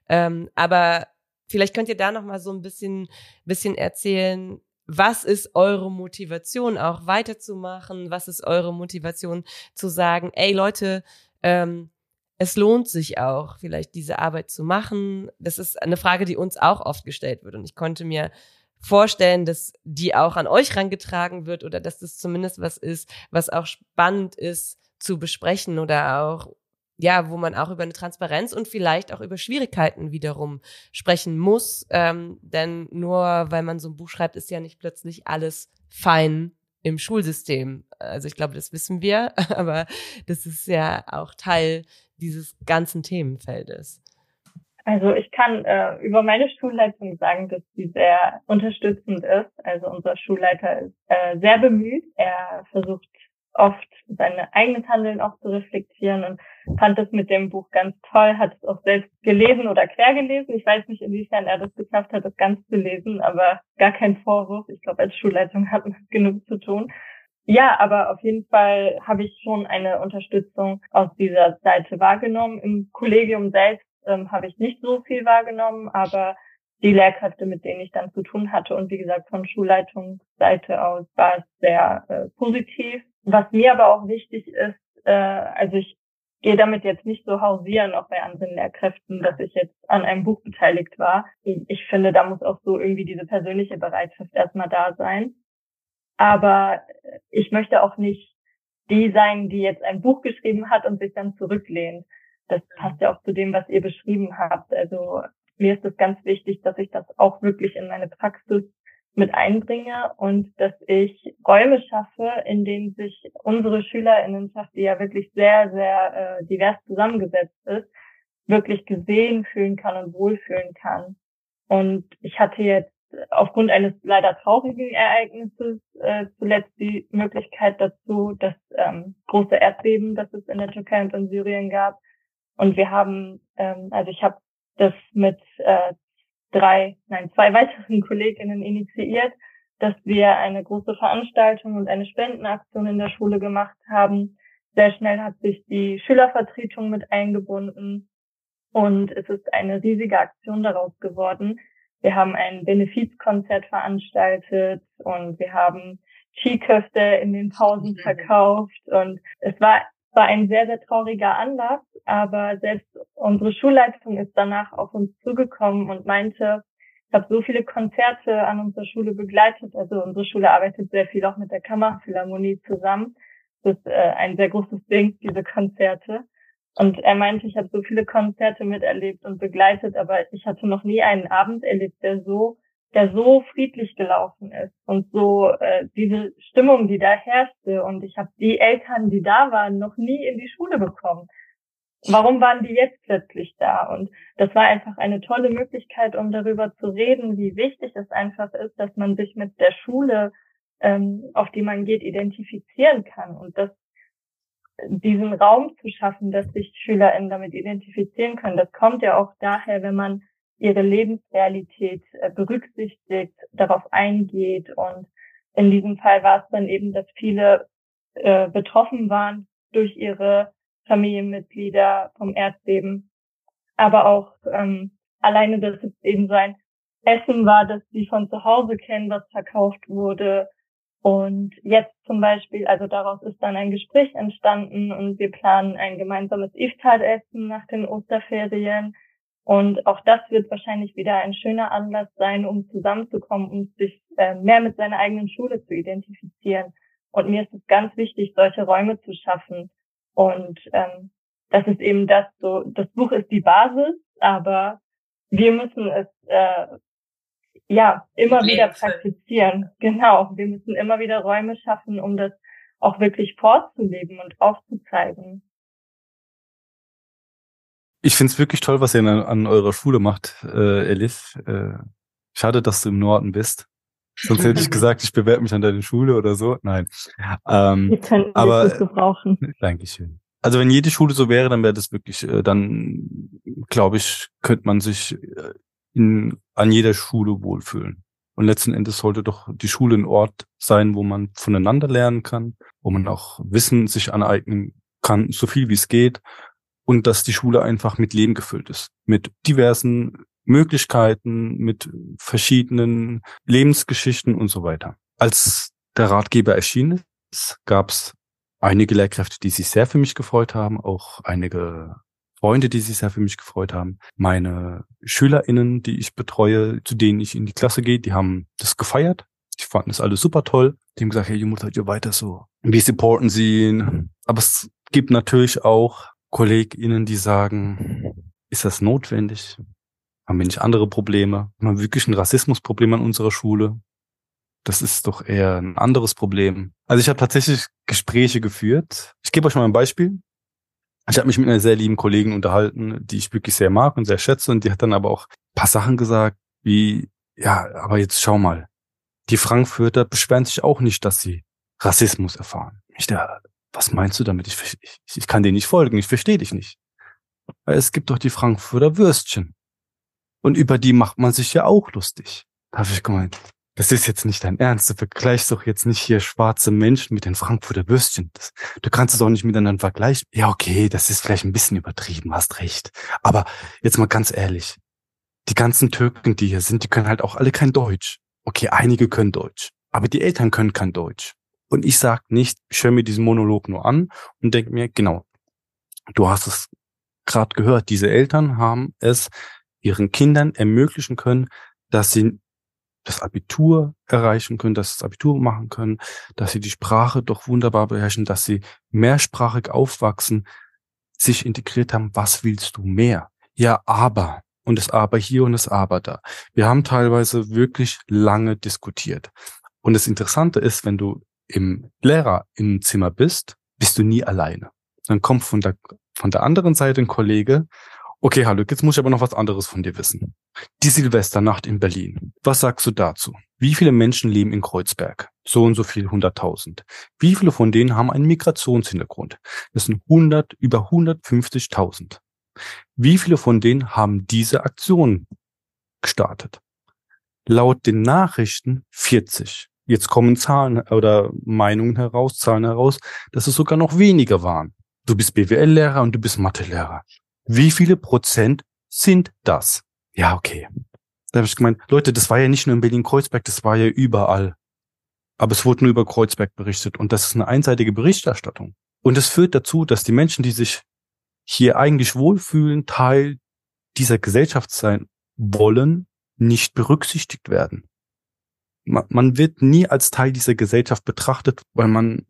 [SPEAKER 3] ähm, aber vielleicht könnt ihr da noch mal so ein bisschen, bisschen erzählen. Was ist eure Motivation, auch weiterzumachen? Was ist eure Motivation zu sagen, ey Leute, ähm, es lohnt sich auch, vielleicht diese Arbeit zu machen. Das ist eine Frage, die uns auch oft gestellt wird. Und ich konnte mir vorstellen, dass die auch an euch rangetragen wird oder dass das zumindest was ist, was auch spannend ist zu besprechen oder auch ja, wo man auch über eine Transparenz und vielleicht auch über Schwierigkeiten wiederum sprechen muss. Ähm, denn nur weil man so ein Buch schreibt, ist ja nicht plötzlich alles fein im Schulsystem. Also ich glaube, das wissen wir, aber das ist ja auch Teil dieses ganzen Themenfeldes.
[SPEAKER 1] Also ich kann äh, über meine Schulleitung sagen, dass sie sehr unterstützend ist. Also unser Schulleiter ist äh, sehr bemüht. Er versucht oft sein eigenes Handeln auch zu reflektieren und fand das mit dem Buch ganz toll, hat es auch selbst gelesen oder quer gelesen. Ich weiß nicht, inwiefern er das geschafft hat, das ganz zu lesen, aber gar kein Vorwurf. Ich glaube, als Schulleitung hat man genug zu tun. Ja, aber auf jeden Fall habe ich schon eine Unterstützung aus dieser Seite wahrgenommen. Im Kollegium selbst ähm, habe ich nicht so viel wahrgenommen, aber die Lehrkräfte, mit denen ich dann zu tun hatte und wie gesagt von Schulleitungsseite aus war es sehr äh, positiv. Was mir aber auch wichtig ist, äh, also ich gehe damit jetzt nicht so hausieren, auch bei anderen Lehrkräften, dass ich jetzt an einem Buch beteiligt war. Ich finde, da muss auch so irgendwie diese persönliche Bereitschaft erstmal da sein. Aber ich möchte auch nicht die sein, die jetzt ein Buch geschrieben hat und sich dann zurücklehnt das passt ja auch zu dem, was ihr beschrieben habt. Also mir ist es ganz wichtig, dass ich das auch wirklich in meine Praxis mit einbringe und dass ich Räume schaffe, in denen sich unsere Schülerinnenschaft, die ja wirklich sehr, sehr äh, divers zusammengesetzt ist, wirklich gesehen fühlen kann und wohlfühlen kann. Und ich hatte jetzt aufgrund eines leider traurigen Ereignisses äh, zuletzt die Möglichkeit dazu, das ähm, große Erdbeben, das es in der Türkei und in Syrien gab, und wir haben, ähm, also ich habe das mit äh, drei, nein, zwei weiteren Kolleginnen initiiert, dass wir eine große Veranstaltung und eine Spendenaktion in der Schule gemacht haben. Sehr schnell hat sich die Schülervertretung mit eingebunden und es ist eine riesige Aktion daraus geworden. Wir haben ein Benefizkonzert veranstaltet und wir haben Skiköfte in den Pausen verkauft und es war war ein sehr, sehr trauriger Anlass, aber selbst unsere Schulleitung ist danach auf uns zugekommen und meinte, ich habe so viele Konzerte an unserer Schule begleitet. Also unsere Schule arbeitet sehr viel auch mit der Kammerphilharmonie zusammen. Das ist äh, ein sehr großes Ding, diese Konzerte. Und er meinte, ich habe so viele Konzerte miterlebt und begleitet, aber ich hatte noch nie einen Abend erlebt, der so der so friedlich gelaufen ist und so äh, diese Stimmung, die da herrschte und ich habe die Eltern, die da waren, noch nie in die Schule bekommen. Warum waren die jetzt plötzlich da? Und das war einfach eine tolle Möglichkeit, um darüber zu reden, wie wichtig es einfach ist, dass man sich mit der Schule, ähm, auf die man geht, identifizieren kann und dass diesen Raum zu schaffen, dass sich SchülerInnen damit identifizieren können. Das kommt ja auch daher, wenn man ihre Lebensrealität äh, berücksichtigt, darauf eingeht. Und in diesem Fall war es dann eben, dass viele äh, betroffen waren durch ihre Familienmitglieder vom Erdbeben. Aber auch ähm, alleine, dass es eben so ein Essen war, das sie von zu Hause kennen, was verkauft wurde. Und jetzt zum Beispiel, also daraus ist dann ein Gespräch entstanden und wir planen ein gemeinsames Iftar-Essen nach den Osterferien und auch das wird wahrscheinlich wieder ein schöner Anlass sein, um zusammenzukommen, um sich äh, mehr mit seiner eigenen Schule zu identifizieren. Und mir ist es ganz wichtig, solche Räume zu schaffen. Und ähm, das ist eben das so, das Buch ist die Basis, aber wir müssen es äh, ja immer wieder praktizieren. Genau, wir müssen immer wieder Räume schaffen, um das auch wirklich vorzuleben und aufzuzeigen.
[SPEAKER 4] Ich finde es wirklich toll, was ihr an, an, eurer Schule macht, äh, Elis. Äh, Schade, dass du im Norden bist. Sonst hätte ich gesagt, ich bewerbe mich an deine Schule oder so. Nein. Ähm,
[SPEAKER 1] Wir könnten aber, das gebrauchen.
[SPEAKER 4] Dankeschön. Also wenn jede Schule so wäre, dann wäre das wirklich, äh, dann glaube ich, könnte man sich äh, in, an jeder Schule wohlfühlen. Und letzten Endes sollte doch die Schule ein Ort sein, wo man voneinander lernen kann, wo man auch Wissen sich aneignen kann, so viel wie es geht. Und dass die Schule einfach mit Leben gefüllt ist. Mit diversen Möglichkeiten, mit verschiedenen Lebensgeschichten und so weiter. Als der Ratgeber erschienen ist, gab es einige Lehrkräfte, die sich sehr für mich gefreut haben, auch einige Freunde, die sich sehr für mich gefreut haben. Meine SchülerInnen, die ich betreue, zu denen ich in die Klasse gehe, die haben das gefeiert. Die fanden das alles super toll. Die haben gesagt, hey, ihr müsst halt weiter so. Wir supporten sie. Aber es gibt natürlich auch KollegInnen, die sagen, ist das notwendig? Haben wir nicht andere Probleme? Haben wir wirklich ein Rassismusproblem an unserer Schule? Das ist doch eher ein anderes Problem. Also ich habe tatsächlich Gespräche geführt. Ich gebe euch mal ein Beispiel. Ich habe mich mit einer sehr lieben Kollegin unterhalten, die ich wirklich sehr mag und sehr schätze. Und die hat dann aber auch paar Sachen gesagt, wie, ja, aber jetzt schau mal. Die Frankfurter beschweren sich auch nicht, dass sie Rassismus erfahren. Ich da, was meinst du damit? Ich, ich, ich kann dir nicht folgen, ich verstehe dich nicht. Weil es gibt doch die Frankfurter Würstchen. Und über die macht man sich ja auch lustig. Da habe ich gemeint, das ist jetzt nicht dein Ernst. Du vergleichst doch jetzt nicht hier schwarze Menschen mit den Frankfurter Würstchen. Das, du kannst es auch nicht miteinander vergleichen. Ja, okay, das ist vielleicht ein bisschen übertrieben, hast recht. Aber jetzt mal ganz ehrlich. Die ganzen Türken, die hier sind, die können halt auch alle kein Deutsch. Okay, einige können Deutsch. Aber die Eltern können kein Deutsch. Und ich sag nicht, ich höre mir diesen Monolog nur an und denke mir, genau, du hast es gerade gehört, diese Eltern haben es ihren Kindern ermöglichen können, dass sie das Abitur erreichen können, dass sie das Abitur machen können, dass sie die Sprache doch wunderbar beherrschen, dass sie mehrsprachig aufwachsen, sich integriert haben. Was willst du mehr? Ja, aber. Und das Aber hier und das Aber da. Wir haben teilweise wirklich lange diskutiert. Und das Interessante ist, wenn du im Lehrer im Zimmer bist, bist du nie alleine. Dann kommt von der, von der anderen Seite ein Kollege Okay, hallo, jetzt muss ich aber noch was anderes von dir wissen. Die Silvesternacht in Berlin. Was sagst du dazu? Wie viele Menschen leben in Kreuzberg? So und so viel, 100.000. Wie viele von denen haben einen Migrationshintergrund? Das sind 100, über 150.000. Wie viele von denen haben diese Aktion gestartet? Laut den Nachrichten 40. Jetzt kommen Zahlen oder Meinungen heraus, Zahlen heraus, dass es sogar noch weniger waren. Du bist BWL-Lehrer und du bist Mathelehrer. Wie viele Prozent sind das? Ja, okay. Da habe ich gemeint, Leute, das war ja nicht nur in Berlin-Kreuzberg, das war ja überall. Aber es wurde nur über Kreuzberg berichtet und das ist eine einseitige Berichterstattung. Und es führt dazu, dass die Menschen, die sich hier eigentlich wohlfühlen, Teil dieser Gesellschaft sein wollen, nicht berücksichtigt werden. Man, wird nie als Teil dieser Gesellschaft betrachtet, weil man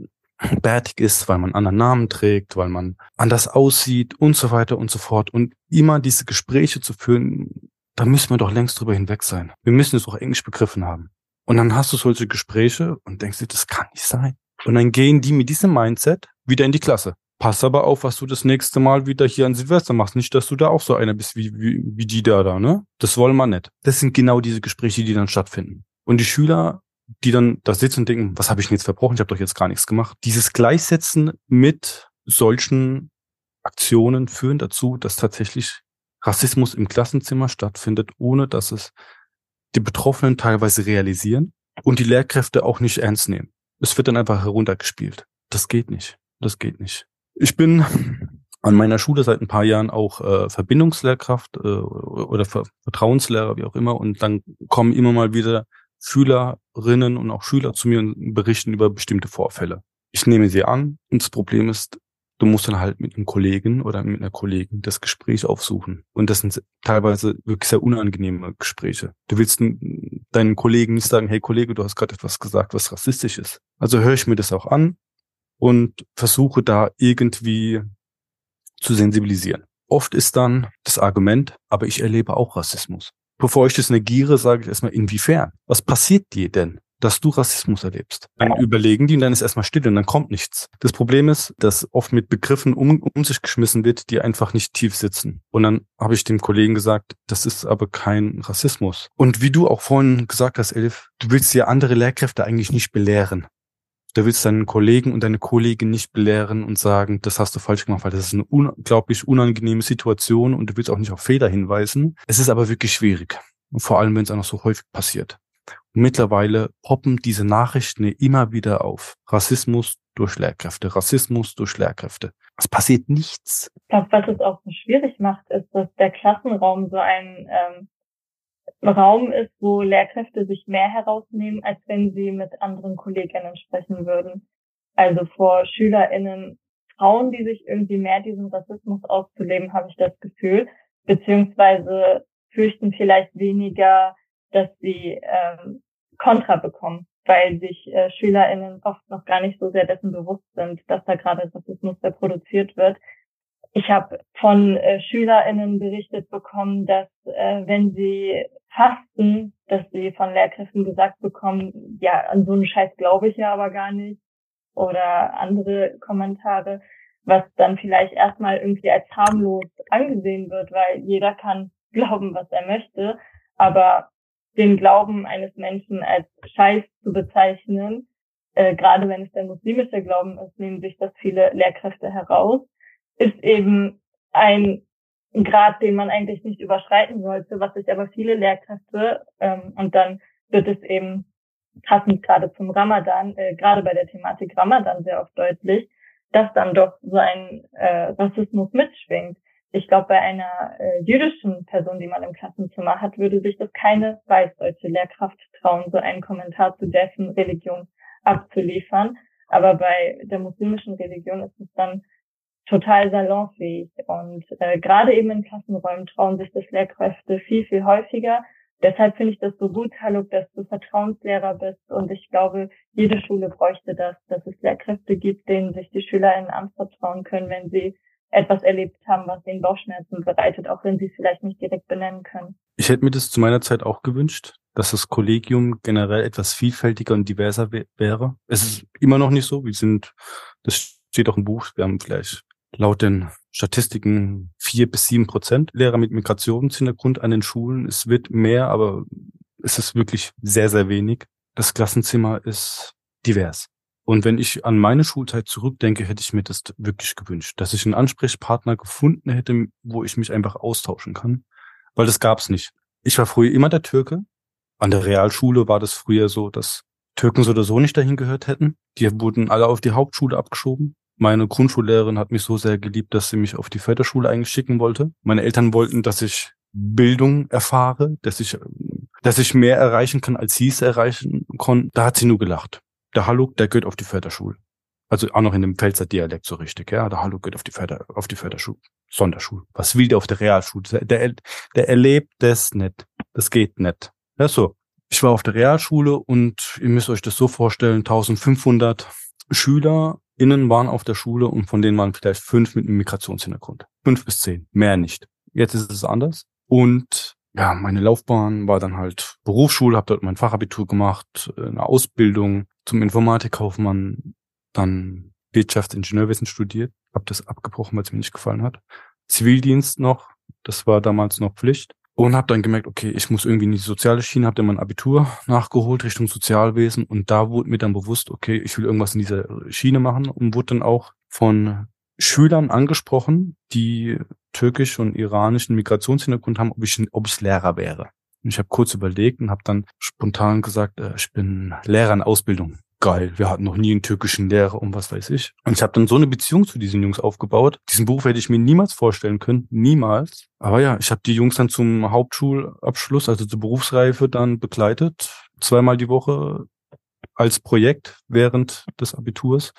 [SPEAKER 4] bärtig ist, weil man einen anderen Namen trägt, weil man anders aussieht und so weiter und so fort. Und immer diese Gespräche zu führen, da müssen wir doch längst drüber hinweg sein. Wir müssen es auch Englisch begriffen haben. Und dann hast du solche Gespräche und denkst dir, das kann nicht sein. Und dann gehen die mit diesem Mindset wieder in die Klasse. Pass aber auf, was du das nächste Mal wieder hier an Silvester machst. Nicht, dass du da auch so einer bist wie, wie, wie die da da, ne? Das wollen wir nicht. Das sind genau diese Gespräche, die dann stattfinden. Und die Schüler die dann da sitzen und denken, was habe ich denn jetzt verbrochen? Ich habe doch jetzt gar nichts gemacht. Dieses Gleichsetzen mit solchen Aktionen führen dazu, dass tatsächlich Rassismus im Klassenzimmer stattfindet, ohne dass es die Betroffenen teilweise realisieren und die Lehrkräfte auch nicht ernst nehmen. Es wird dann einfach heruntergespielt. Das geht nicht. Das geht nicht. Ich bin an meiner Schule seit ein paar Jahren auch äh, Verbindungslehrkraft äh, oder Vertrauenslehrer, wie auch immer. Und dann kommen immer mal wieder Schülerinnen und auch Schüler zu mir und berichten über bestimmte Vorfälle. Ich nehme sie an und das Problem ist, du musst dann halt mit einem Kollegen oder mit einer Kollegin das Gespräch aufsuchen. Und das sind teilweise wirklich sehr unangenehme Gespräche. Du willst deinen Kollegen nicht sagen, hey Kollege, du hast gerade etwas gesagt, was rassistisch ist. Also höre ich mir das auch an und versuche da irgendwie zu sensibilisieren. Oft ist dann das Argument, aber ich erlebe auch Rassismus. Bevor ich das negiere, sage ich erstmal, inwiefern? Was passiert dir denn? dass du Rassismus erlebst. Dann überlegen die und dann ist erstmal still und dann kommt nichts. Das Problem ist, dass oft mit Begriffen um, um sich geschmissen wird, die einfach nicht tief sitzen. Und dann habe ich dem Kollegen gesagt, das ist aber kein Rassismus. Und wie du auch vorhin gesagt hast, Elif, du willst ja andere Lehrkräfte eigentlich nicht belehren. Du willst deinen Kollegen und deine Kollegin nicht belehren und sagen, das hast du falsch gemacht, weil das ist eine unglaublich unangenehme Situation und du willst auch nicht auf Fehler hinweisen. Es ist aber wirklich schwierig. Und vor allem, wenn es auch noch so häufig passiert. Und mittlerweile poppen diese Nachrichten immer wieder auf. Rassismus durch Lehrkräfte, Rassismus durch Lehrkräfte. Es passiert nichts.
[SPEAKER 1] Ich glaube, was es auch so schwierig macht, ist, dass der Klassenraum so ein ähm, Raum ist, wo Lehrkräfte sich mehr herausnehmen, als wenn sie mit anderen Kolleginnen sprechen würden. Also vor SchülerInnen trauen die sich irgendwie mehr diesen Rassismus auszuleben, habe ich das Gefühl, beziehungsweise fürchten vielleicht weniger, dass sie ähm, Kontra bekommen, weil sich äh, SchülerInnen oft noch gar nicht so sehr dessen bewusst sind, dass da gerade Rassismus produziert wird. Ich habe von äh, SchülerInnen berichtet bekommen, dass äh, wenn sie fasten, dass sie von Lehrkräften gesagt bekommen, ja, an so einen Scheiß glaube ich ja aber gar nicht. Oder andere Kommentare, was dann vielleicht erstmal irgendwie als harmlos angesehen wird, weil jeder kann glauben, was er möchte. Aber den Glauben eines Menschen als Scheiß zu bezeichnen, äh, gerade wenn es der muslimische Glauben ist, nehmen sich das viele Lehrkräfte heraus ist eben ein Grad, den man eigentlich nicht überschreiten sollte, was sich aber viele Lehrkräfte ähm, und dann wird es eben passend gerade zum Ramadan, äh, gerade bei der Thematik Ramadan sehr oft deutlich, dass dann doch so ein äh, Rassismus mitschwingt. Ich glaube, bei einer äh, jüdischen Person, die man im Klassenzimmer hat, würde sich das keine weißdeutsche Lehrkraft trauen, so einen Kommentar zu dessen Religion abzuliefern. Aber bei der muslimischen Religion ist es dann total salonfähig. Und äh, gerade eben in Klassenräumen trauen sich das Lehrkräfte viel, viel häufiger. Deshalb finde ich das so gut, Haluk, dass du Vertrauenslehrer bist. Und ich glaube, jede Schule bräuchte das, dass es Lehrkräfte gibt, denen sich die Schüler in Angst vertrauen können, wenn sie etwas erlebt haben, was ihnen Bauchschmerzen bereitet, auch wenn sie es vielleicht nicht direkt benennen können.
[SPEAKER 4] Ich hätte mir das zu meiner Zeit auch gewünscht, dass das Kollegium generell etwas vielfältiger und diverser wäre. Es ist immer noch nicht so. Wir sind, das steht auch im Buch, wir haben vielleicht laut den Statistiken vier bis sieben Prozent Lehrer mit Migrationshintergrund an den Schulen. Es wird mehr, aber es ist wirklich sehr, sehr wenig. Das Klassenzimmer ist divers. Und wenn ich an meine Schulzeit zurückdenke, hätte ich mir das wirklich gewünscht, dass ich einen Ansprechpartner gefunden hätte, wo ich mich einfach austauschen kann. Weil das gab's nicht. Ich war früher immer der Türke. An der Realschule war das früher so, dass Türken so oder so nicht dahin gehört hätten. Die wurden alle auf die Hauptschule abgeschoben. Meine Grundschullehrerin hat mich so sehr geliebt, dass sie mich auf die Förderschule eigentlich schicken wollte. Meine Eltern wollten, dass ich Bildung erfahre, dass ich, dass ich mehr erreichen kann, als sie es erreichen konnten. Da hat sie nur gelacht. Der Haluk, der geht auf die Förderschule. Also auch noch in dem Pfälzer Dialekt so richtig, ja. Der Haluk geht auf die Förder, auf die Förderschule. Sonderschule. Was will der auf der Realschule? Der, der erlebt das nicht. Das geht nicht. Ja, so. Ich war auf der Realschule und ihr müsst euch das so vorstellen, 1500 Schüler innen waren auf der Schule und von denen waren vielleicht fünf mit einem Migrationshintergrund. Fünf bis zehn, mehr nicht. Jetzt ist es anders. Und ja, meine Laufbahn war dann halt Berufsschule, habe dort mein Fachabitur gemacht, eine Ausbildung zum Informatikkaufmann, dann Wirtschaftsingenieurwesen studiert, habe das abgebrochen, weil es mir nicht gefallen hat. Zivildienst noch, das war damals noch Pflicht und habe dann gemerkt, okay, ich muss irgendwie in die soziale Schiene, habe dann mein Abitur nachgeholt Richtung Sozialwesen und da wurde mir dann bewusst, okay, ich will irgendwas in dieser Schiene machen und wurde dann auch von Schülern angesprochen, die türkisch und iranischen Migrationshintergrund haben, ob ich, ob ich Lehrer wäre. Und ich habe kurz überlegt und habe dann spontan gesagt, äh, ich bin Lehrer in Ausbildung geil, wir hatten noch nie einen türkischen Lehrer und was weiß ich. Und ich habe dann so eine Beziehung zu diesen Jungs aufgebaut. Diesen Beruf hätte ich mir niemals vorstellen können, niemals. Aber ja, ich habe die Jungs dann zum Hauptschulabschluss, also zur Berufsreife dann begleitet, zweimal die Woche als Projekt während des Abiturs.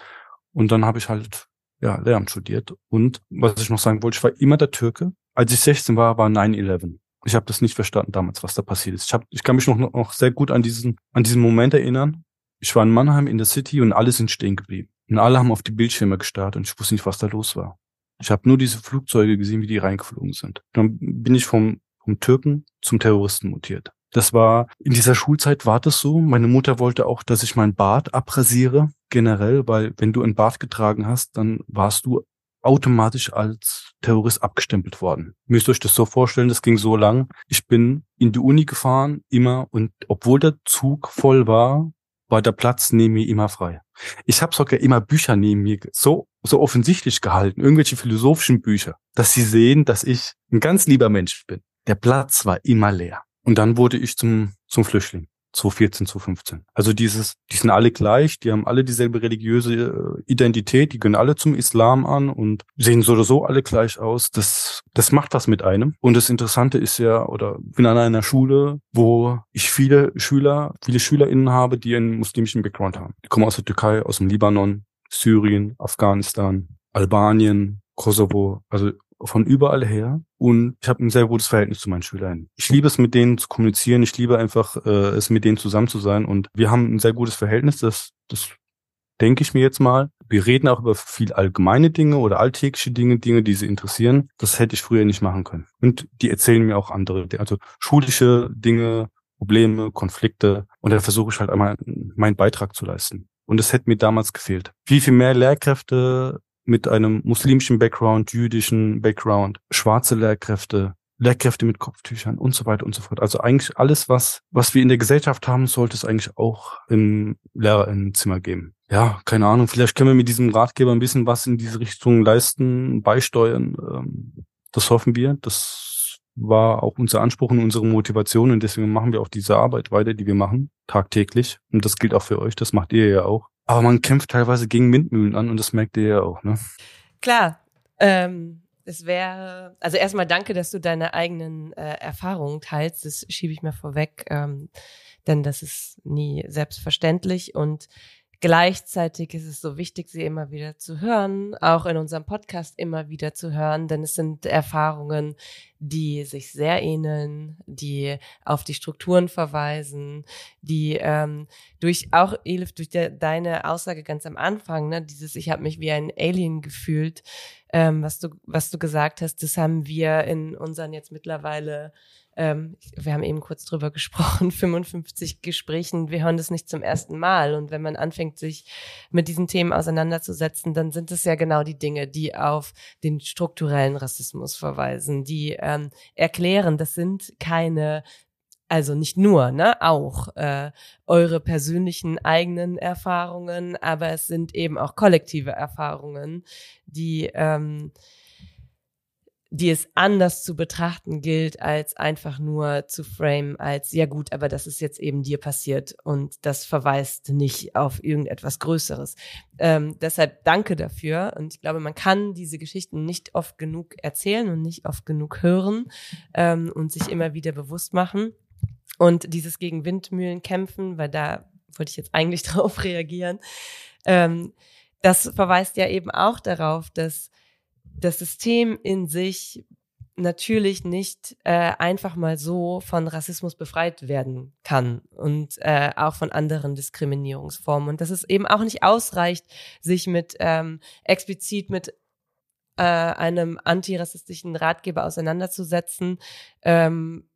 [SPEAKER 4] Und dann habe ich halt ja Lehramt studiert. Und was ich noch sagen wollte, ich war immer der Türke. Als ich 16 war, war 9-11. Ich habe das nicht verstanden damals, was da passiert ist. Ich, hab, ich kann mich noch, noch sehr gut an diesen, an diesen Moment erinnern, ich war in Mannheim in der City und alle sind stehen geblieben. Und alle haben auf die Bildschirme gestarrt und ich wusste nicht, was da los war. Ich habe nur diese Flugzeuge gesehen, wie die reingeflogen sind. Dann bin ich vom, vom Türken zum Terroristen mutiert. Das war, in dieser Schulzeit war das so. Meine Mutter wollte auch, dass ich mein Bart abrasiere, generell, weil wenn du ein Bart getragen hast, dann warst du automatisch als Terrorist abgestempelt worden. Müsst euch das so vorstellen, das ging so lang. Ich bin in die Uni gefahren, immer, und obwohl der Zug voll war, war der Platz neben mir immer frei. Ich habe sogar immer Bücher neben mir so, so offensichtlich gehalten, irgendwelche philosophischen Bücher, dass sie sehen, dass ich ein ganz lieber Mensch bin. Der Platz war immer leer. Und dann wurde ich zum, zum Flüchtling. 2014, 2015. Also dieses, die sind alle gleich, die haben alle dieselbe religiöse äh, Identität, die gehören alle zum Islam an und sehen so oder so alle gleich aus. Das, das macht was mit einem. Und das Interessante ist ja, oder bin an einer Schule, wo ich viele Schüler, viele SchülerInnen habe, die einen muslimischen Background haben. Die kommen aus der Türkei, aus dem Libanon, Syrien, Afghanistan, Albanien, Kosovo, also von überall her und ich habe ein sehr gutes Verhältnis zu meinen Schülern. Ich liebe es, mit denen zu kommunizieren. Ich liebe einfach, äh, es mit denen zusammen zu sein und wir haben ein sehr gutes Verhältnis. Das, das denke ich mir jetzt mal. Wir reden auch über viel allgemeine Dinge oder alltägliche Dinge, Dinge, die sie interessieren. Das hätte ich früher nicht machen können. Und die erzählen mir auch andere, also schulische Dinge, Probleme, Konflikte. Und da versuche ich halt einmal meinen Beitrag zu leisten. Und das hätte mir damals gefehlt. Wie viel mehr Lehrkräfte mit einem muslimischen Background, jüdischen Background, schwarze Lehrkräfte, Lehrkräfte mit Kopftüchern und so weiter und so fort. Also eigentlich alles, was, was wir in der Gesellschaft haben, sollte es eigentlich auch im Lehrerinnenzimmer geben. Ja, keine Ahnung. Vielleicht können wir mit diesem Ratgeber ein bisschen was in diese Richtung leisten, beisteuern. Ähm, das hoffen wir. Das war auch unser Anspruch und unsere Motivation und deswegen machen wir auch diese Arbeit weiter, die wir machen, tagtäglich. Und das gilt auch für euch. Das macht ihr ja auch. Aber man kämpft teilweise gegen Windmühlen an und das merkt ihr ja auch, ne?
[SPEAKER 3] Klar. Ähm, es wäre, also erstmal danke, dass du deine eigenen äh, Erfahrungen teilst. Das schiebe ich mir vorweg, ähm, denn das ist nie selbstverständlich und Gleichzeitig ist es so wichtig, sie immer wieder zu hören, auch in unserem Podcast immer wieder zu hören, denn es sind Erfahrungen, die sich sehr ähneln, die auf die Strukturen verweisen, die ähm, durch auch Elif durch de, deine Aussage ganz am Anfang, ne, dieses ich habe mich wie ein Alien gefühlt, ähm, was du was du gesagt hast, das haben wir in unseren jetzt mittlerweile ähm, wir haben eben kurz drüber gesprochen, 55 Gesprächen, wir hören das nicht zum ersten Mal. Und wenn man anfängt, sich mit diesen Themen auseinanderzusetzen, dann sind es ja genau die Dinge, die auf den strukturellen Rassismus verweisen, die ähm, erklären, das sind keine also nicht nur, ne, auch äh, eure persönlichen eigenen Erfahrungen, aber es sind eben auch kollektive Erfahrungen, die ähm, die es anders zu betrachten gilt, als einfach nur zu frame, als ja gut, aber das ist jetzt eben dir passiert und das verweist nicht auf irgendetwas Größeres. Ähm, deshalb danke dafür und ich glaube, man kann diese Geschichten nicht oft genug erzählen und nicht oft genug hören ähm, und sich immer wieder bewusst machen. Und dieses gegen Windmühlen kämpfen, weil da wollte ich jetzt eigentlich drauf reagieren, ähm, das verweist ja eben auch darauf, dass das System in sich natürlich nicht äh, einfach mal so von Rassismus befreit werden kann und äh, auch von anderen Diskriminierungsformen. Und dass es eben auch nicht ausreicht, sich mit ähm, explizit mit äh, einem antirassistischen Ratgeber auseinanderzusetzen, ähm,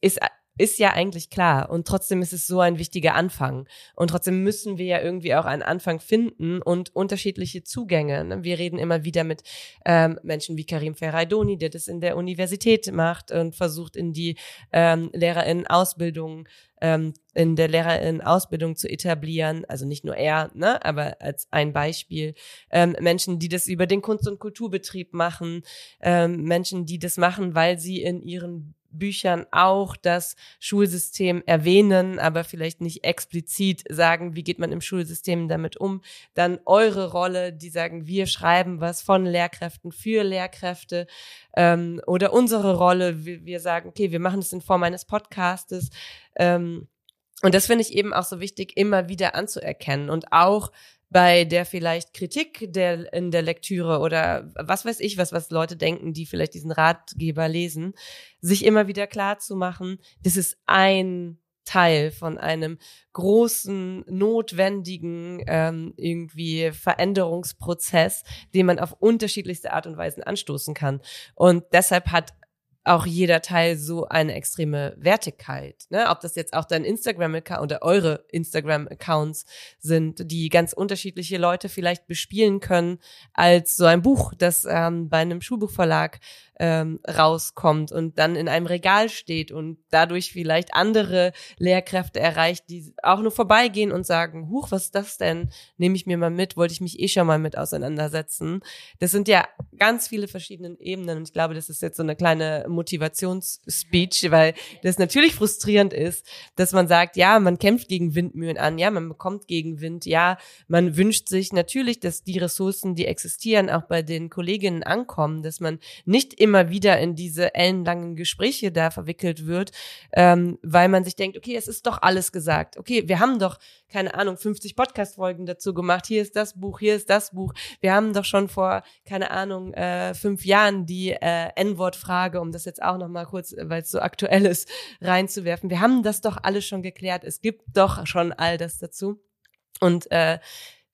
[SPEAKER 3] ist ist ja eigentlich klar. Und trotzdem ist es so ein wichtiger Anfang. Und trotzdem müssen wir ja irgendwie auch einen Anfang finden und unterschiedliche Zugänge. Ne? Wir reden immer wieder mit ähm, Menschen wie Karim Ferraidoni, der das in der Universität macht und versucht in die ähm, Lehrerinnen-Ausbildung ähm, in der Lehrerinnen-Ausbildung zu etablieren. Also nicht nur er, ne, aber als ein Beispiel. Ähm, Menschen, die das über den Kunst- und Kulturbetrieb machen. Ähm, Menschen, die das machen, weil sie in ihren Büchern auch das Schulsystem erwähnen, aber vielleicht nicht explizit sagen, wie geht man im Schulsystem damit um. Dann eure Rolle, die sagen, wir schreiben was von Lehrkräften für Lehrkräfte ähm, oder unsere Rolle, wir, wir sagen, okay, wir machen das in Form eines Podcastes. Ähm, und das finde ich eben auch so wichtig, immer wieder anzuerkennen und auch bei der vielleicht Kritik der, in der Lektüre oder was weiß ich, was, was Leute denken, die vielleicht diesen Ratgeber lesen, sich immer wieder klar zu machen, das ist ein Teil von einem großen, notwendigen ähm, irgendwie Veränderungsprozess, den man auf unterschiedlichste Art und Weise anstoßen kann. Und deshalb hat auch jeder Teil so eine extreme Wertigkeit. Ne? Ob das jetzt auch dein Instagram-Account oder eure Instagram-Accounts sind, die ganz unterschiedliche Leute vielleicht bespielen können, als so ein Buch, das ähm, bei einem Schulbuchverlag ähm, rauskommt und dann in einem Regal steht und dadurch vielleicht andere Lehrkräfte erreicht, die auch nur vorbeigehen und sagen, huch, was ist das denn? Nehme ich mir mal mit, wollte ich mich eh schon mal mit auseinandersetzen. Das sind ja ganz viele verschiedene Ebenen und ich glaube, das ist jetzt so eine kleine Motivationsspeech, weil das natürlich frustrierend ist, dass man sagt, ja, man kämpft gegen Windmühlen an, ja, man bekommt Gegenwind, ja, man wünscht sich natürlich, dass die Ressourcen, die existieren, auch bei den Kolleginnen ankommen, dass man nicht immer wieder in diese ellenlangen Gespräche da verwickelt wird, ähm, weil man sich denkt, okay, es ist doch alles gesagt. Okay, wir haben doch, keine Ahnung, 50 Podcast-Folgen dazu gemacht. Hier ist das Buch, hier ist das Buch. Wir haben doch schon vor, keine Ahnung, äh, fünf Jahren die äh, N-Wort-Frage, um das jetzt auch nochmal kurz, weil es so aktuell ist, reinzuwerfen. Wir haben das doch alles schon geklärt. Es gibt doch schon all das dazu. Und äh,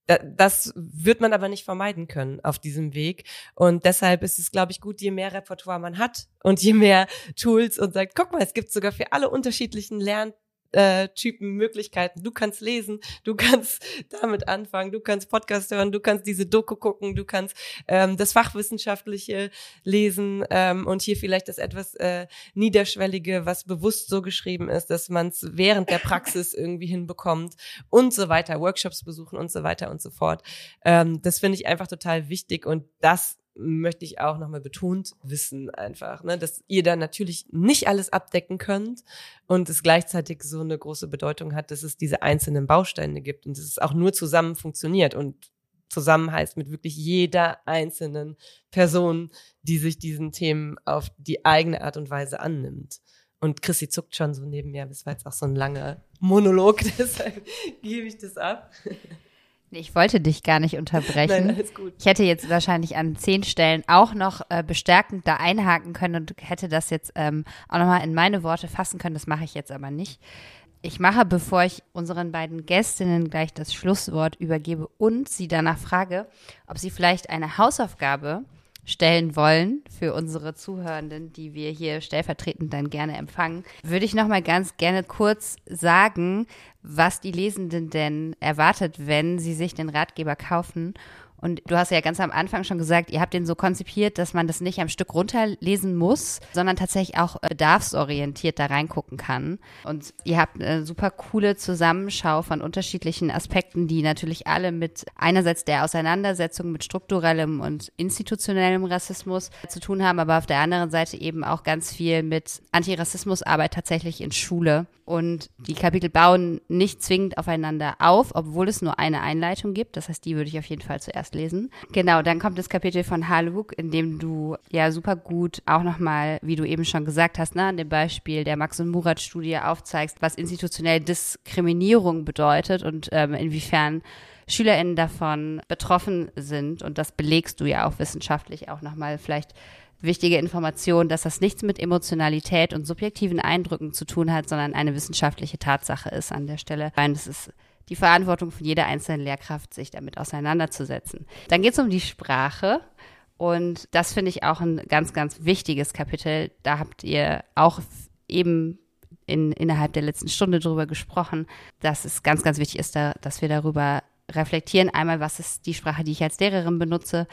[SPEAKER 3] das wird man aber nicht vermeiden können auf diesem Weg. Und deshalb ist es, glaube ich, gut, je mehr Repertoire man hat und je mehr Tools und sagt, guck mal, es gibt sogar für alle unterschiedlichen Lern äh, Typen Möglichkeiten. Du kannst lesen, du kannst damit anfangen, du kannst Podcast hören, du kannst diese Doku gucken, du kannst ähm, das Fachwissenschaftliche lesen ähm, und hier vielleicht das etwas äh, Niederschwellige, was bewusst so geschrieben ist, dass man es während der Praxis irgendwie hinbekommt und so weiter, Workshops besuchen und so weiter und so fort. Ähm, das finde ich einfach total wichtig und das möchte ich auch nochmal betont wissen einfach, ne, dass ihr da natürlich nicht alles abdecken könnt und es gleichzeitig so eine große Bedeutung hat, dass es diese einzelnen Bausteine gibt und dass es auch nur zusammen funktioniert und zusammen heißt mit wirklich jeder einzelnen Person, die sich diesen Themen auf die eigene Art und Weise annimmt. Und Chrissy zuckt schon so neben mir, das war jetzt auch so ein langer Monolog, deshalb gebe ich das ab.
[SPEAKER 2] Ich wollte dich gar nicht unterbrechen.
[SPEAKER 3] Nein, alles gut.
[SPEAKER 2] Ich hätte jetzt wahrscheinlich an zehn Stellen auch noch äh, bestärkend da einhaken können und hätte das jetzt ähm, auch nochmal in meine Worte fassen können. Das mache ich jetzt aber nicht. Ich mache, bevor ich unseren beiden Gästinnen gleich das Schlusswort übergebe und sie danach frage, ob sie vielleicht eine Hausaufgabe stellen wollen für unsere Zuhörenden, die wir hier stellvertretend dann gerne empfangen, würde ich noch mal ganz gerne kurz sagen, was die Lesenden denn erwartet, wenn sie sich den Ratgeber kaufen und du hast ja ganz am Anfang schon gesagt, ihr habt den so konzipiert, dass man das nicht am Stück runterlesen muss, sondern tatsächlich auch äh, bedarfsorientiert da reingucken kann. Und ihr habt eine super coole Zusammenschau von unterschiedlichen Aspekten, die natürlich alle mit einerseits der Auseinandersetzung mit strukturellem und institutionellem Rassismus zu tun haben, aber auf der anderen Seite eben auch ganz viel mit Antirassismusarbeit tatsächlich in Schule. Und die Kapitel bauen nicht zwingend aufeinander auf, obwohl es nur eine Einleitung gibt. Das heißt, die würde ich auf jeden Fall zuerst lesen. Genau, dann kommt das Kapitel von Haluk, in dem du ja super gut auch nochmal, wie du eben schon gesagt hast, ne, an dem Beispiel der Max und Murat Studie aufzeigst, was institutionelle Diskriminierung bedeutet und ähm, inwiefern SchülerInnen davon betroffen sind. Und das belegst du ja auch wissenschaftlich auch nochmal vielleicht wichtige Information, dass das nichts mit Emotionalität und subjektiven Eindrücken zu tun hat, sondern eine wissenschaftliche Tatsache ist an der Stelle. Weil es ist die Verantwortung von jeder einzelnen Lehrkraft, sich damit auseinanderzusetzen. Dann geht es um die Sprache. Und das finde ich auch ein ganz, ganz wichtiges Kapitel. Da habt ihr auch eben in, innerhalb der letzten Stunde drüber gesprochen, dass es ganz, ganz wichtig ist, da, dass wir darüber reflektieren. Einmal, was ist die Sprache, die ich als Lehrerin benutze,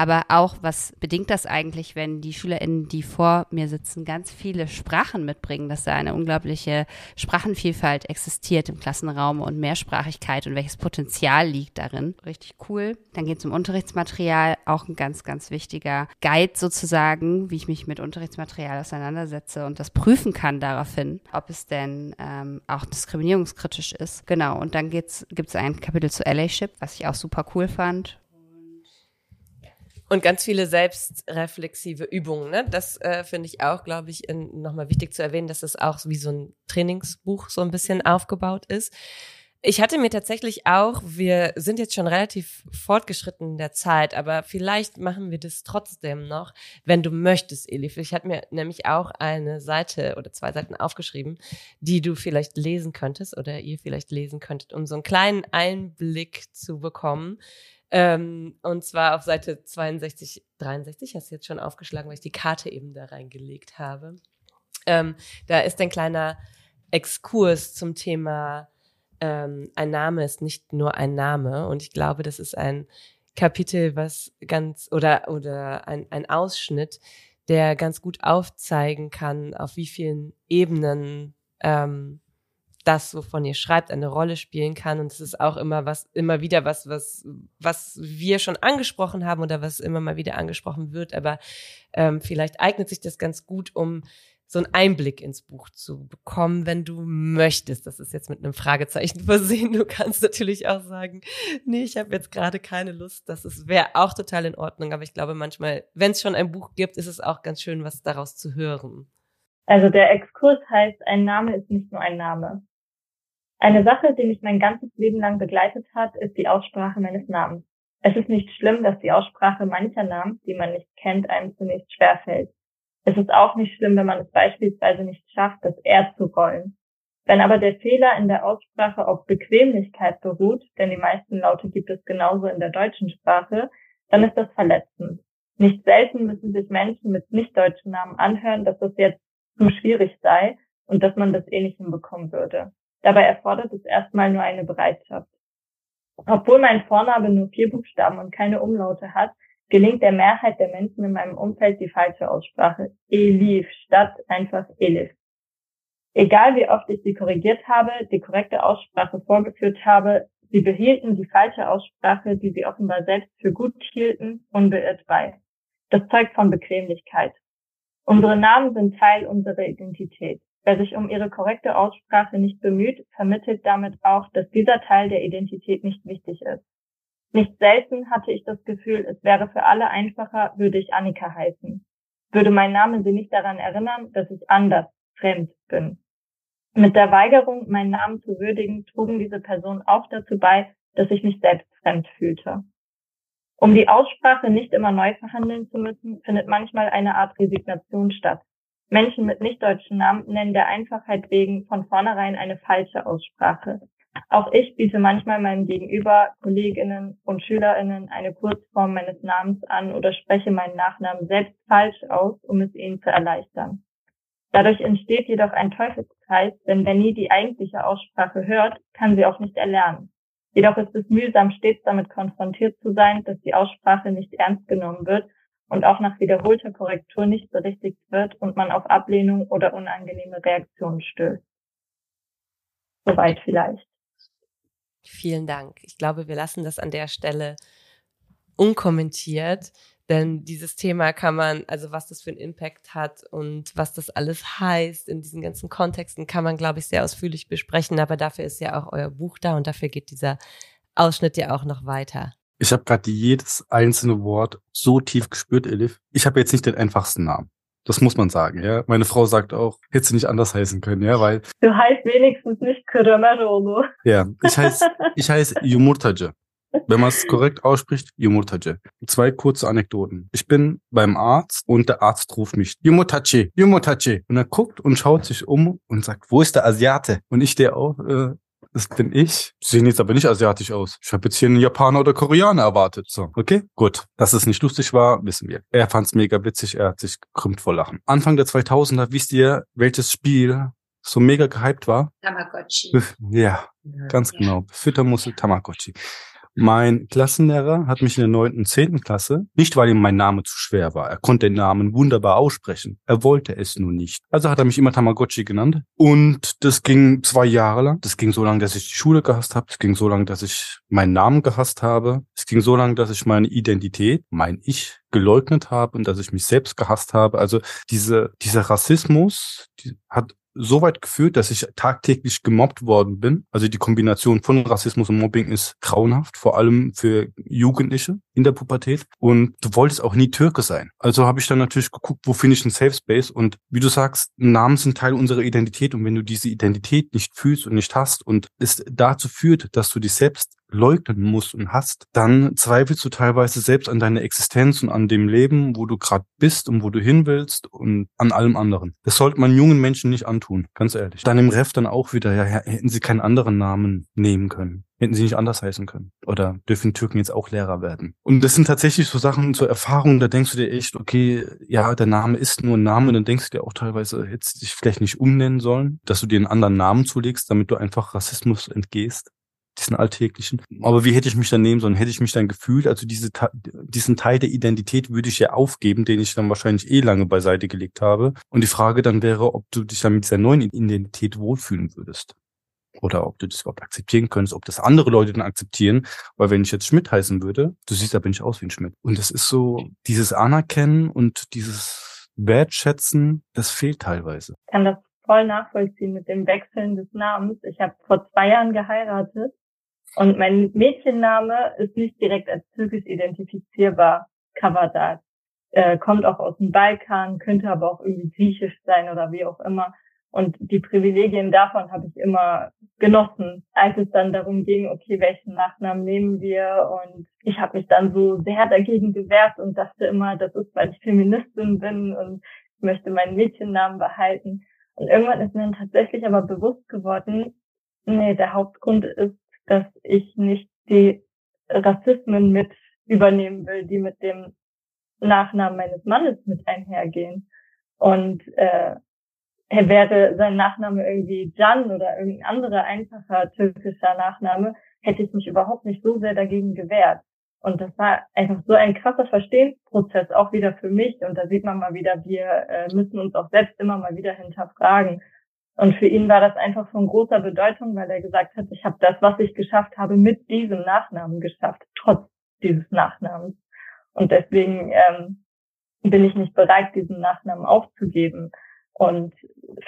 [SPEAKER 2] aber auch, was bedingt das eigentlich, wenn die SchülerInnen, die vor mir sitzen, ganz viele Sprachen mitbringen, dass da eine unglaubliche Sprachenvielfalt existiert im Klassenraum und Mehrsprachigkeit und welches Potenzial liegt darin. Richtig cool. Dann geht es um Unterrichtsmaterial, auch ein ganz, ganz wichtiger Guide sozusagen, wie ich mich mit Unterrichtsmaterial auseinandersetze und das prüfen kann daraufhin, ob es denn ähm, auch diskriminierungskritisch ist. Genau, und dann gibt es ein Kapitel zu Allyship, was ich auch super cool fand
[SPEAKER 3] und ganz viele selbstreflexive Übungen. Ne? Das äh, finde ich auch, glaube ich, nochmal wichtig zu erwähnen, dass es auch wie so ein Trainingsbuch so ein bisschen aufgebaut ist. Ich hatte mir tatsächlich auch, wir sind jetzt schon relativ fortgeschritten in der Zeit, aber vielleicht machen wir das trotzdem noch, wenn du möchtest, Elif. Ich hatte mir nämlich auch eine Seite oder zwei Seiten aufgeschrieben, die du vielleicht lesen könntest oder ihr vielleicht lesen könntet, um so einen kleinen Einblick zu bekommen. Ähm, und zwar auf Seite 62, 63, hast du jetzt schon aufgeschlagen, weil ich die Karte eben da reingelegt habe. Ähm, da ist ein kleiner Exkurs zum Thema ähm, ein Name ist nicht nur ein Name. Und ich glaube, das ist ein Kapitel, was ganz oder oder ein, ein Ausschnitt, der ganz gut aufzeigen kann, auf wie vielen Ebenen ähm, das, wovon ihr schreibt, eine Rolle spielen kann. Und es ist auch immer was, immer wieder was, was, was wir schon angesprochen haben oder was immer mal wieder angesprochen wird. Aber ähm, vielleicht eignet sich das ganz gut, um so einen Einblick ins Buch zu bekommen, wenn du möchtest. Das ist jetzt mit einem Fragezeichen versehen. Du kannst natürlich auch sagen, nee, ich habe jetzt gerade keine Lust. Das wäre auch total in Ordnung. Aber ich glaube manchmal, wenn es schon ein Buch gibt, ist es auch ganz schön, was daraus zu hören.
[SPEAKER 1] Also der Exkurs heißt, ein Name ist nicht nur ein Name. Eine Sache, die mich mein ganzes Leben lang begleitet hat, ist die Aussprache meines Namens. Es ist nicht schlimm, dass die Aussprache mancher Namen, die man nicht kennt, einem zunächst schwerfällt. Es ist auch nicht schlimm, wenn man es beispielsweise nicht schafft, das R zu rollen. Wenn aber der Fehler in der Aussprache auf Bequemlichkeit beruht, denn die meisten Laute gibt es genauso in der deutschen Sprache, dann ist das verletzend. Nicht selten müssen sich Menschen mit nicht deutschen Namen anhören, dass das jetzt zu schwierig sei und dass man das eh nicht hinbekommen würde. Dabei erfordert es erstmal nur eine Bereitschaft. Obwohl mein Vorname nur vier Buchstaben und keine Umlaute hat, gelingt der Mehrheit der Menschen in meinem Umfeld die falsche Aussprache. Elif statt einfach Elif. Egal wie oft ich sie korrigiert habe, die korrekte Aussprache vorgeführt habe, sie behielten die falsche Aussprache, die sie offenbar selbst für gut hielten, unbeirrt bei. Das zeugt von Bequemlichkeit. Unsere Namen sind Teil unserer Identität. Wer sich um ihre korrekte Aussprache nicht bemüht, vermittelt damit auch, dass dieser Teil der Identität nicht wichtig ist. Nicht selten hatte ich das Gefühl, es wäre für alle einfacher, würde ich Annika heißen. Würde mein Name sie nicht daran erinnern, dass ich anders, fremd bin. Mit der Weigerung, meinen Namen zu würdigen, trugen diese Personen auch dazu bei, dass ich mich selbst fremd fühlte. Um die Aussprache nicht immer neu verhandeln zu müssen, findet manchmal eine Art Resignation statt. Menschen mit nicht deutschen Namen nennen der Einfachheit wegen von vornherein eine falsche Aussprache. Auch ich biete manchmal meinem Gegenüber, Kolleginnen und Schülerinnen eine Kurzform meines Namens an oder spreche meinen Nachnamen selbst falsch aus, um es ihnen zu erleichtern. Dadurch entsteht jedoch ein Teufelskreis, denn wer nie die eigentliche Aussprache hört, kann sie auch nicht erlernen. Jedoch ist es mühsam, stets damit konfrontiert zu sein, dass die Aussprache nicht ernst genommen wird und auch nach wiederholter Korrektur nicht berichtigt wird und man auf Ablehnung oder unangenehme Reaktionen stößt. Soweit vielleicht.
[SPEAKER 3] Vielen Dank. Ich glaube, wir lassen das an der Stelle unkommentiert, denn dieses Thema kann man, also was das für einen Impact hat und was das alles heißt in diesen ganzen Kontexten, kann man, glaube ich, sehr ausführlich besprechen. Aber dafür ist ja auch euer Buch da und dafür geht dieser Ausschnitt ja auch noch weiter.
[SPEAKER 4] Ich habe gerade jedes einzelne Wort so tief gespürt, Elif. Ich habe jetzt nicht den einfachsten Namen. Das muss man sagen, ja. Meine Frau sagt auch, hätte sie nicht anders heißen können, ja, weil.
[SPEAKER 1] Du heißt wenigstens nicht Kırımeroğlu.
[SPEAKER 4] Ja, ich heiße, ich heiße Yumurtacı. Wenn man es korrekt ausspricht, Yumurtacı. Zwei kurze Anekdoten. Ich bin beim Arzt und der Arzt ruft mich, Yumurtacı, Yumurtacı. Und er guckt und schaut sich um und sagt, wo ist der Asiate? Und ich stehe auf, äh, das bin ich. Sie sehen jetzt aber nicht asiatisch aus. Ich habe jetzt hier einen Japaner oder Koreaner erwartet. So, okay, gut. Dass es nicht lustig war, wissen wir. Er fand es mega witzig, er hat sich gekrümmt vor Lachen. Anfang der 2000er, wisst ihr, welches Spiel so mega gehypt war?
[SPEAKER 2] Tamagotchi.
[SPEAKER 4] Ja, ganz ja. genau. Füttermussel Tamagotchi. Mein Klassenlehrer hat mich in der neunten, zehnten Klasse, nicht weil ihm mein Name zu schwer war, er konnte den Namen wunderbar aussprechen, er wollte es nur nicht. Also hat er mich immer Tamagotchi genannt und das ging zwei Jahre lang. Das ging so lange, dass ich die Schule gehasst habe, es ging so lange, dass ich meinen Namen gehasst habe, es ging so lange, dass ich meine Identität, mein Ich geleugnet habe und dass ich mich selbst gehasst habe. Also diese, dieser Rassismus die hat so weit geführt, dass ich tagtäglich gemobbt worden bin. Also die Kombination von Rassismus und Mobbing ist grauenhaft, vor allem für Jugendliche. In der Pubertät und du wolltest auch nie Türke sein. Also habe ich dann natürlich geguckt, wo finde ich einen Safe Space und wie du sagst, Namen sind Teil unserer Identität und wenn du diese Identität nicht fühlst und nicht hast und es dazu führt, dass du dich selbst leugnen musst und hast, dann zweifelst du teilweise selbst an deiner Existenz und an dem Leben, wo du gerade bist und wo du hin willst und an allem anderen. Das sollte man jungen Menschen nicht antun, ganz ehrlich. Dann im Ref dann auch wieder, ja, hätten sie keinen anderen Namen nehmen können. Hätten sie nicht anders heißen können. Oder dürfen Türken jetzt auch Lehrer werden. Und das sind tatsächlich so Sachen, so Erfahrungen, da denkst du dir echt, okay, ja, der Name ist nur ein Name. Und dann denkst du dir auch teilweise, hättest du dich vielleicht nicht umnennen sollen, dass du dir einen anderen Namen zulegst, damit du einfach Rassismus entgehst diesen alltäglichen. Aber wie hätte ich mich dann nehmen sollen? Hätte ich mich dann gefühlt? Also diese, diesen Teil der Identität würde ich ja aufgeben, den ich dann wahrscheinlich eh lange beiseite gelegt habe. Und die Frage dann wäre, ob du dich dann mit dieser neuen Identität wohlfühlen würdest. Oder ob du das überhaupt akzeptieren könntest, ob das andere Leute dann akzeptieren. Weil wenn ich jetzt Schmidt heißen würde, du siehst, da bin ich aus wie ein Schmidt. Und das ist so, dieses Anerkennen und dieses Wertschätzen, das fehlt teilweise.
[SPEAKER 1] Ich kann das voll nachvollziehen mit dem Wechseln des Namens. Ich habe vor zwei Jahren geheiratet und mein Mädchenname ist nicht direkt als türkisch identifizierbar, Kavadat. Äh, kommt auch aus dem Balkan, könnte aber auch irgendwie griechisch sein oder wie auch immer. Und die Privilegien davon habe ich immer genossen, als es dann darum ging, okay, welchen Nachnamen nehmen wir? Und ich habe mich dann so sehr dagegen gewehrt und dachte immer, das ist, weil ich Feministin bin und ich möchte meinen Mädchennamen behalten. Und irgendwann ist mir dann tatsächlich aber bewusst geworden, nee, der Hauptgrund ist, dass ich nicht die Rassismen mit übernehmen will, die mit dem Nachnamen meines Mannes mit einhergehen. Und äh, wäre sein Nachname irgendwie Can oder irgendein anderer einfacher türkischer Nachname, hätte ich mich überhaupt nicht so sehr dagegen gewehrt. Und das war einfach so ein krasser Verstehensprozess, auch wieder für mich. Und da sieht man mal wieder, wir äh, müssen uns auch selbst immer mal wieder hinterfragen. Und für ihn war das einfach von großer Bedeutung, weil er gesagt hat, ich habe das, was ich geschafft habe, mit diesem Nachnamen geschafft, trotz dieses Nachnamens. Und deswegen ähm, bin ich nicht bereit, diesen Nachnamen aufzugeben. Und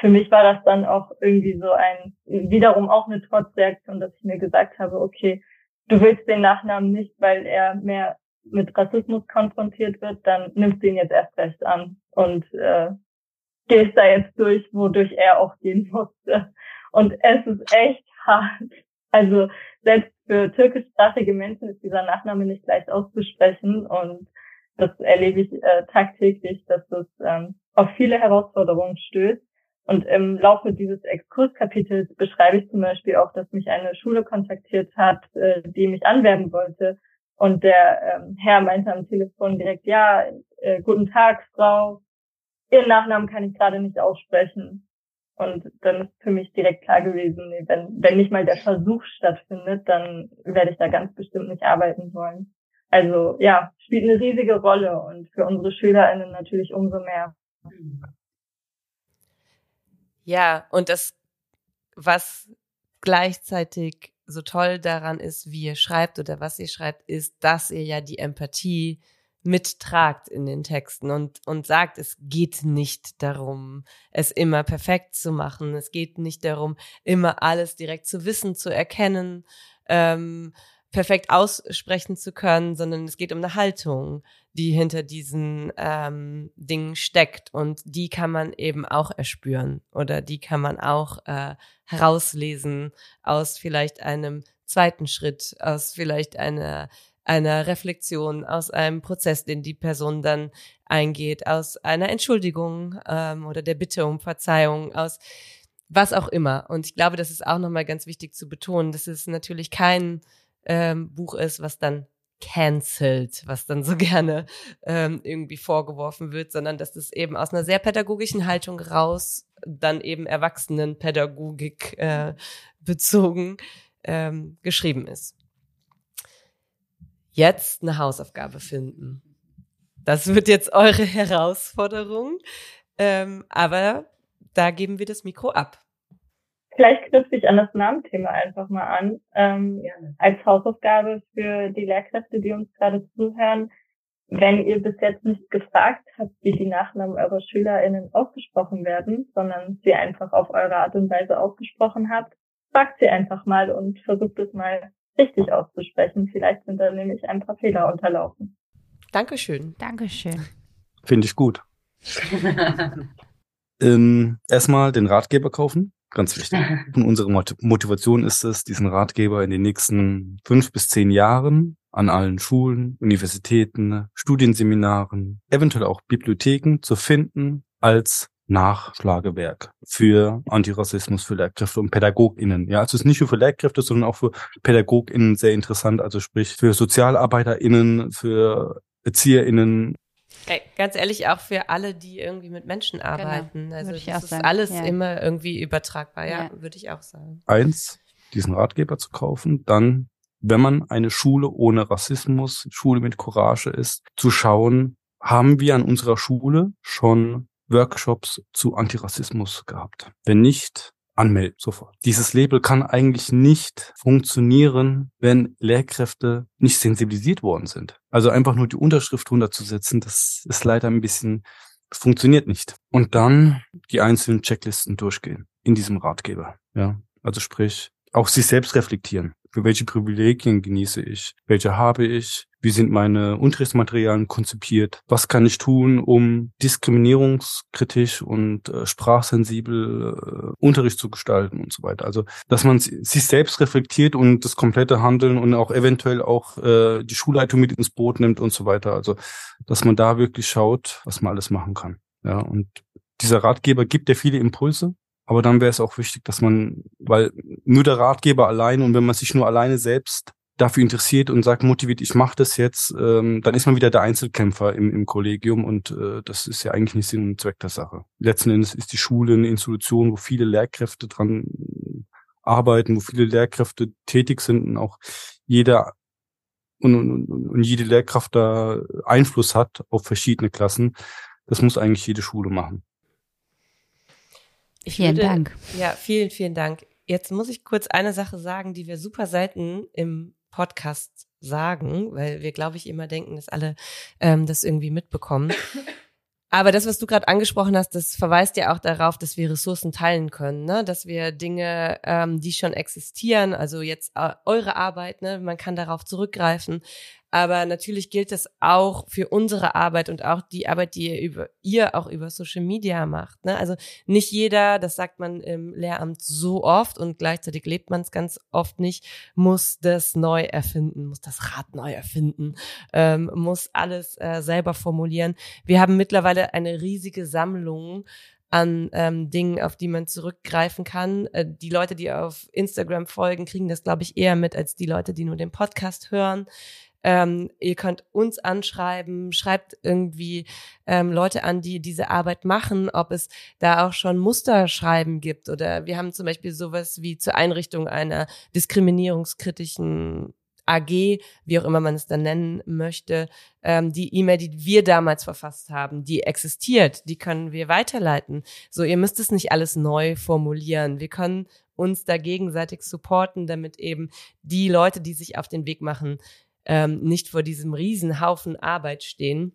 [SPEAKER 1] für mich war das dann auch irgendwie so ein, wiederum auch eine Trotzreaktion, dass ich mir gesagt habe, okay, du willst den Nachnamen nicht, weil er mehr mit Rassismus konfrontiert wird, dann nimmst du ihn jetzt erst recht an. Und äh, gehst da jetzt durch, wodurch er auch gehen musste. Und es ist echt hart. Also selbst für türkischsprachige Menschen ist dieser Nachname nicht leicht auszusprechen und das erlebe ich äh, tagtäglich, dass es ähm, auf viele Herausforderungen stößt. Und im Laufe dieses Exkurskapitels beschreibe ich zum Beispiel auch, dass mich eine Schule kontaktiert hat, äh, die mich anwerben wollte. Und der ähm, Herr meinte am Telefon direkt, ja, äh, guten Tag, Frau ihren Nachnamen kann ich gerade nicht aussprechen. Und dann ist für mich direkt klar gewesen, nee, wenn, wenn nicht mal der Versuch stattfindet, dann werde ich da ganz bestimmt nicht arbeiten wollen. Also ja, spielt eine riesige Rolle und für unsere SchülerInnen natürlich umso mehr.
[SPEAKER 3] Ja, und das, was gleichzeitig so toll daran ist, wie ihr schreibt oder was ihr schreibt, ist, dass ihr ja die Empathie mittragt in den Texten und, und sagt, es geht nicht darum, es immer perfekt zu machen. Es geht nicht darum, immer alles direkt zu wissen, zu erkennen, ähm, perfekt aussprechen zu können, sondern es geht um eine Haltung, die hinter diesen ähm, Dingen steckt. Und die kann man eben auch erspüren oder die kann man auch äh, herauslesen aus vielleicht einem zweiten Schritt, aus vielleicht einer einer Reflexion, aus einem Prozess, den die Person dann eingeht, aus einer Entschuldigung ähm, oder der Bitte um Verzeihung, aus was auch immer. Und ich glaube, das ist auch nochmal ganz wichtig zu betonen, dass es natürlich kein ähm, Buch ist, was dann cancelt, was dann so gerne ähm, irgendwie vorgeworfen wird, sondern dass es eben aus einer sehr pädagogischen Haltung raus dann eben Erwachsenenpädagogik äh, bezogen ähm, geschrieben ist jetzt eine Hausaufgabe finden. Das wird jetzt eure Herausforderung. Ähm, aber da geben wir das Mikro ab.
[SPEAKER 1] Vielleicht knüpfe ich an das Namenthema einfach mal an. Ähm, als Hausaufgabe für die Lehrkräfte, die uns gerade zuhören. Wenn ihr bis jetzt nicht gefragt habt, wie die Nachnamen eurer SchülerInnen ausgesprochen werden, sondern sie einfach auf eure Art und Weise ausgesprochen habt, fragt sie einfach mal und versucht es mal richtig auszusprechen. Vielleicht sind da nämlich ein paar Fehler unterlaufen.
[SPEAKER 3] Dankeschön.
[SPEAKER 2] Dankeschön.
[SPEAKER 4] Finde ich gut. ähm, erstmal den Ratgeber kaufen. Ganz wichtig. Und unsere Motivation ist es, diesen Ratgeber in den nächsten fünf bis zehn Jahren an allen Schulen, Universitäten, Studienseminaren, eventuell auch Bibliotheken zu finden als Nachschlagewerk für Antirassismus für Lehrkräfte und PädagogInnen. Ja, also es ist nicht nur für Lehrkräfte, sondern auch für PädagogInnen sehr interessant. Also sprich für SozialarbeiterInnen, für ErzieherInnen.
[SPEAKER 3] Ganz ehrlich, auch für alle, die irgendwie mit Menschen genau, arbeiten. Genau, also das ist sagen. alles ja. immer irgendwie übertragbar, ja, ja. würde ich auch sagen.
[SPEAKER 4] Eins, diesen Ratgeber zu kaufen, dann wenn man eine Schule ohne Rassismus, Schule mit Courage ist, zu schauen, haben wir an unserer Schule schon Workshops zu Antirassismus gehabt? Wenn nicht, anmelden sofort. Dieses Label kann eigentlich nicht funktionieren, wenn Lehrkräfte nicht sensibilisiert worden sind. Also einfach nur die Unterschrift runterzusetzen, das ist leider ein bisschen, funktioniert nicht. Und dann die einzelnen Checklisten durchgehen in diesem Ratgeber. Ja, also sprich, auch sich selbst reflektieren. Welche Privilegien genieße ich? Welche habe ich? Wie sind meine Unterrichtsmaterialien konzipiert? Was kann ich tun, um diskriminierungskritisch und äh, sprachsensibel äh, Unterricht zu gestalten und so weiter? Also, dass man sich selbst reflektiert und das komplette Handeln und auch eventuell auch äh, die Schulleitung mit ins Boot nimmt und so weiter. Also, dass man da wirklich schaut, was man alles machen kann. Ja, und dieser Ratgeber gibt ja viele Impulse, aber dann wäre es auch wichtig, dass man, weil nur der Ratgeber allein und wenn man sich nur alleine selbst dafür interessiert und sagt, motiviert, ich mache das jetzt, ähm, dann ist man wieder der Einzelkämpfer im, im Kollegium und äh, das ist ja eigentlich nicht Sinn und Zweck der Sache. Letzten Endes ist die Schule eine Institution, wo viele Lehrkräfte dran arbeiten, wo viele Lehrkräfte tätig sind und auch jeder und, und, und jede Lehrkraft da Einfluss hat auf verschiedene Klassen. Das muss eigentlich jede Schule machen.
[SPEAKER 2] Ich vielen würde, Dank.
[SPEAKER 3] Ja, vielen, vielen Dank. Jetzt muss ich kurz eine Sache sagen, die wir super selten im Podcast sagen, weil wir, glaube ich, immer denken, dass alle ähm, das irgendwie mitbekommen. Aber das, was du gerade angesprochen hast, das verweist ja auch darauf, dass wir Ressourcen teilen können, ne? dass wir Dinge, ähm, die schon existieren, also jetzt äh, eure Arbeit, ne? man kann darauf zurückgreifen, aber natürlich gilt das auch für unsere Arbeit und auch die Arbeit, die ihr über ihr auch über Social Media macht. Ne? Also nicht jeder, das sagt man im Lehramt so oft und gleichzeitig lebt man es ganz oft nicht, muss das neu erfinden, muss das Rad neu erfinden, ähm, muss alles äh, selber formulieren. Wir haben mittlerweile eine riesige Sammlung an ähm, Dingen, auf die man zurückgreifen kann. Äh, die Leute, die auf Instagram folgen, kriegen das, glaube ich, eher mit als die Leute, die nur den Podcast hören. Ähm, ihr könnt uns anschreiben, schreibt irgendwie ähm, Leute an, die diese Arbeit machen, ob es da auch schon Musterschreiben gibt. Oder wir haben zum Beispiel sowas wie zur Einrichtung einer diskriminierungskritischen AG, wie auch immer man es dann nennen möchte, ähm, die E-Mail, die wir damals verfasst haben, die existiert, die können wir weiterleiten. So, ihr müsst es nicht alles neu formulieren. Wir können uns da gegenseitig supporten, damit eben die Leute, die sich auf den Weg machen, ähm, nicht vor diesem Riesenhaufen Arbeit stehen.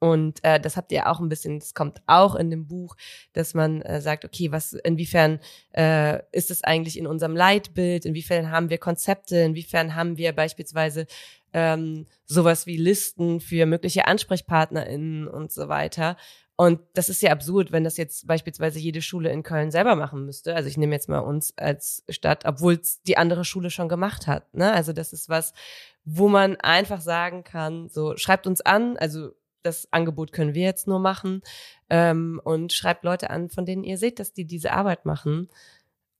[SPEAKER 3] Und äh, das habt ihr auch ein bisschen, das kommt auch in dem Buch, dass man äh, sagt, okay, was, inwiefern äh, ist es eigentlich in unserem Leitbild, inwiefern haben wir Konzepte, inwiefern haben wir beispielsweise ähm, sowas wie Listen für mögliche AnsprechpartnerInnen und so weiter. Und das ist ja absurd, wenn das jetzt beispielsweise jede Schule in Köln selber machen müsste. Also ich nehme jetzt mal uns als Stadt, obwohl es die andere Schule schon gemacht hat. Ne? Also das ist was, wo man einfach sagen kann, so schreibt uns an, also das Angebot können wir jetzt nur machen ähm, und schreibt Leute an, von denen ihr seht, dass die diese Arbeit machen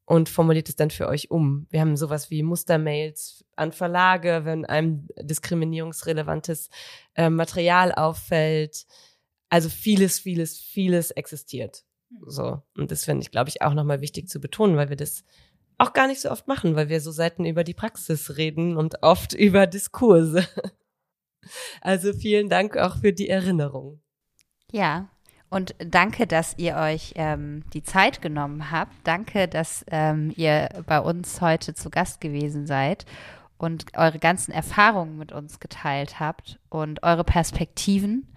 [SPEAKER 3] und formuliert es dann für euch um. Wir haben sowas wie Mustermails an Verlage, wenn einem diskriminierungsrelevantes äh, Material auffällt also vieles, vieles, vieles existiert. Hm. So. Und das finde ich, glaube ich, auch nochmal wichtig zu betonen, weil wir das auch gar nicht so oft machen, weil wir so selten über die Praxis reden und oft über Diskurse. Also vielen Dank auch für die Erinnerung.
[SPEAKER 2] Ja, und danke, dass ihr euch ähm, die Zeit genommen habt. Danke, dass ähm, ihr bei uns heute zu Gast gewesen seid und eure ganzen Erfahrungen mit uns geteilt habt und eure Perspektiven.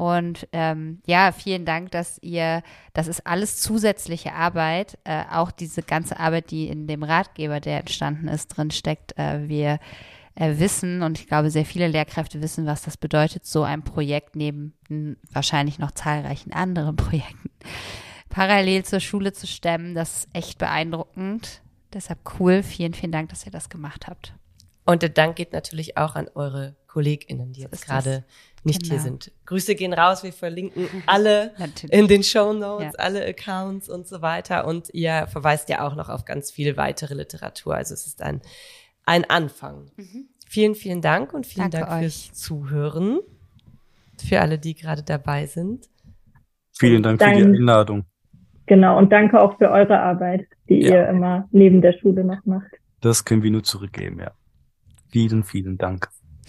[SPEAKER 2] Und ähm, ja, vielen Dank, dass ihr, das ist alles zusätzliche Arbeit, äh, auch diese ganze Arbeit, die in dem Ratgeber, der entstanden ist, drin steckt. Äh, wir äh, wissen und ich glaube, sehr viele Lehrkräfte wissen, was das bedeutet, so ein Projekt neben wahrscheinlich noch zahlreichen anderen Projekten parallel zur Schule zu stemmen. Das ist echt beeindruckend. Deshalb cool. Vielen, vielen Dank, dass ihr das gemacht habt.
[SPEAKER 3] Und der Dank geht natürlich auch an eure KollegInnen, die jetzt gerade nicht genau. hier sind. Grüße gehen raus, wir verlinken alle in den Show Notes, ja. alle Accounts und so weiter. Und ihr verweist ja auch noch auf ganz viel weitere Literatur. Also es ist ein, ein Anfang. Mhm. Vielen, vielen Dank und vielen Danke Dank fürs Zuhören. Für alle, die gerade dabei sind.
[SPEAKER 4] Vielen Dank für die Einladung.
[SPEAKER 1] Genau, und danke auch für eure Arbeit, die ja. ihr immer neben der Schule noch macht.
[SPEAKER 4] Das können wir nur zurückgeben, ja. Vielen, vielen Dank.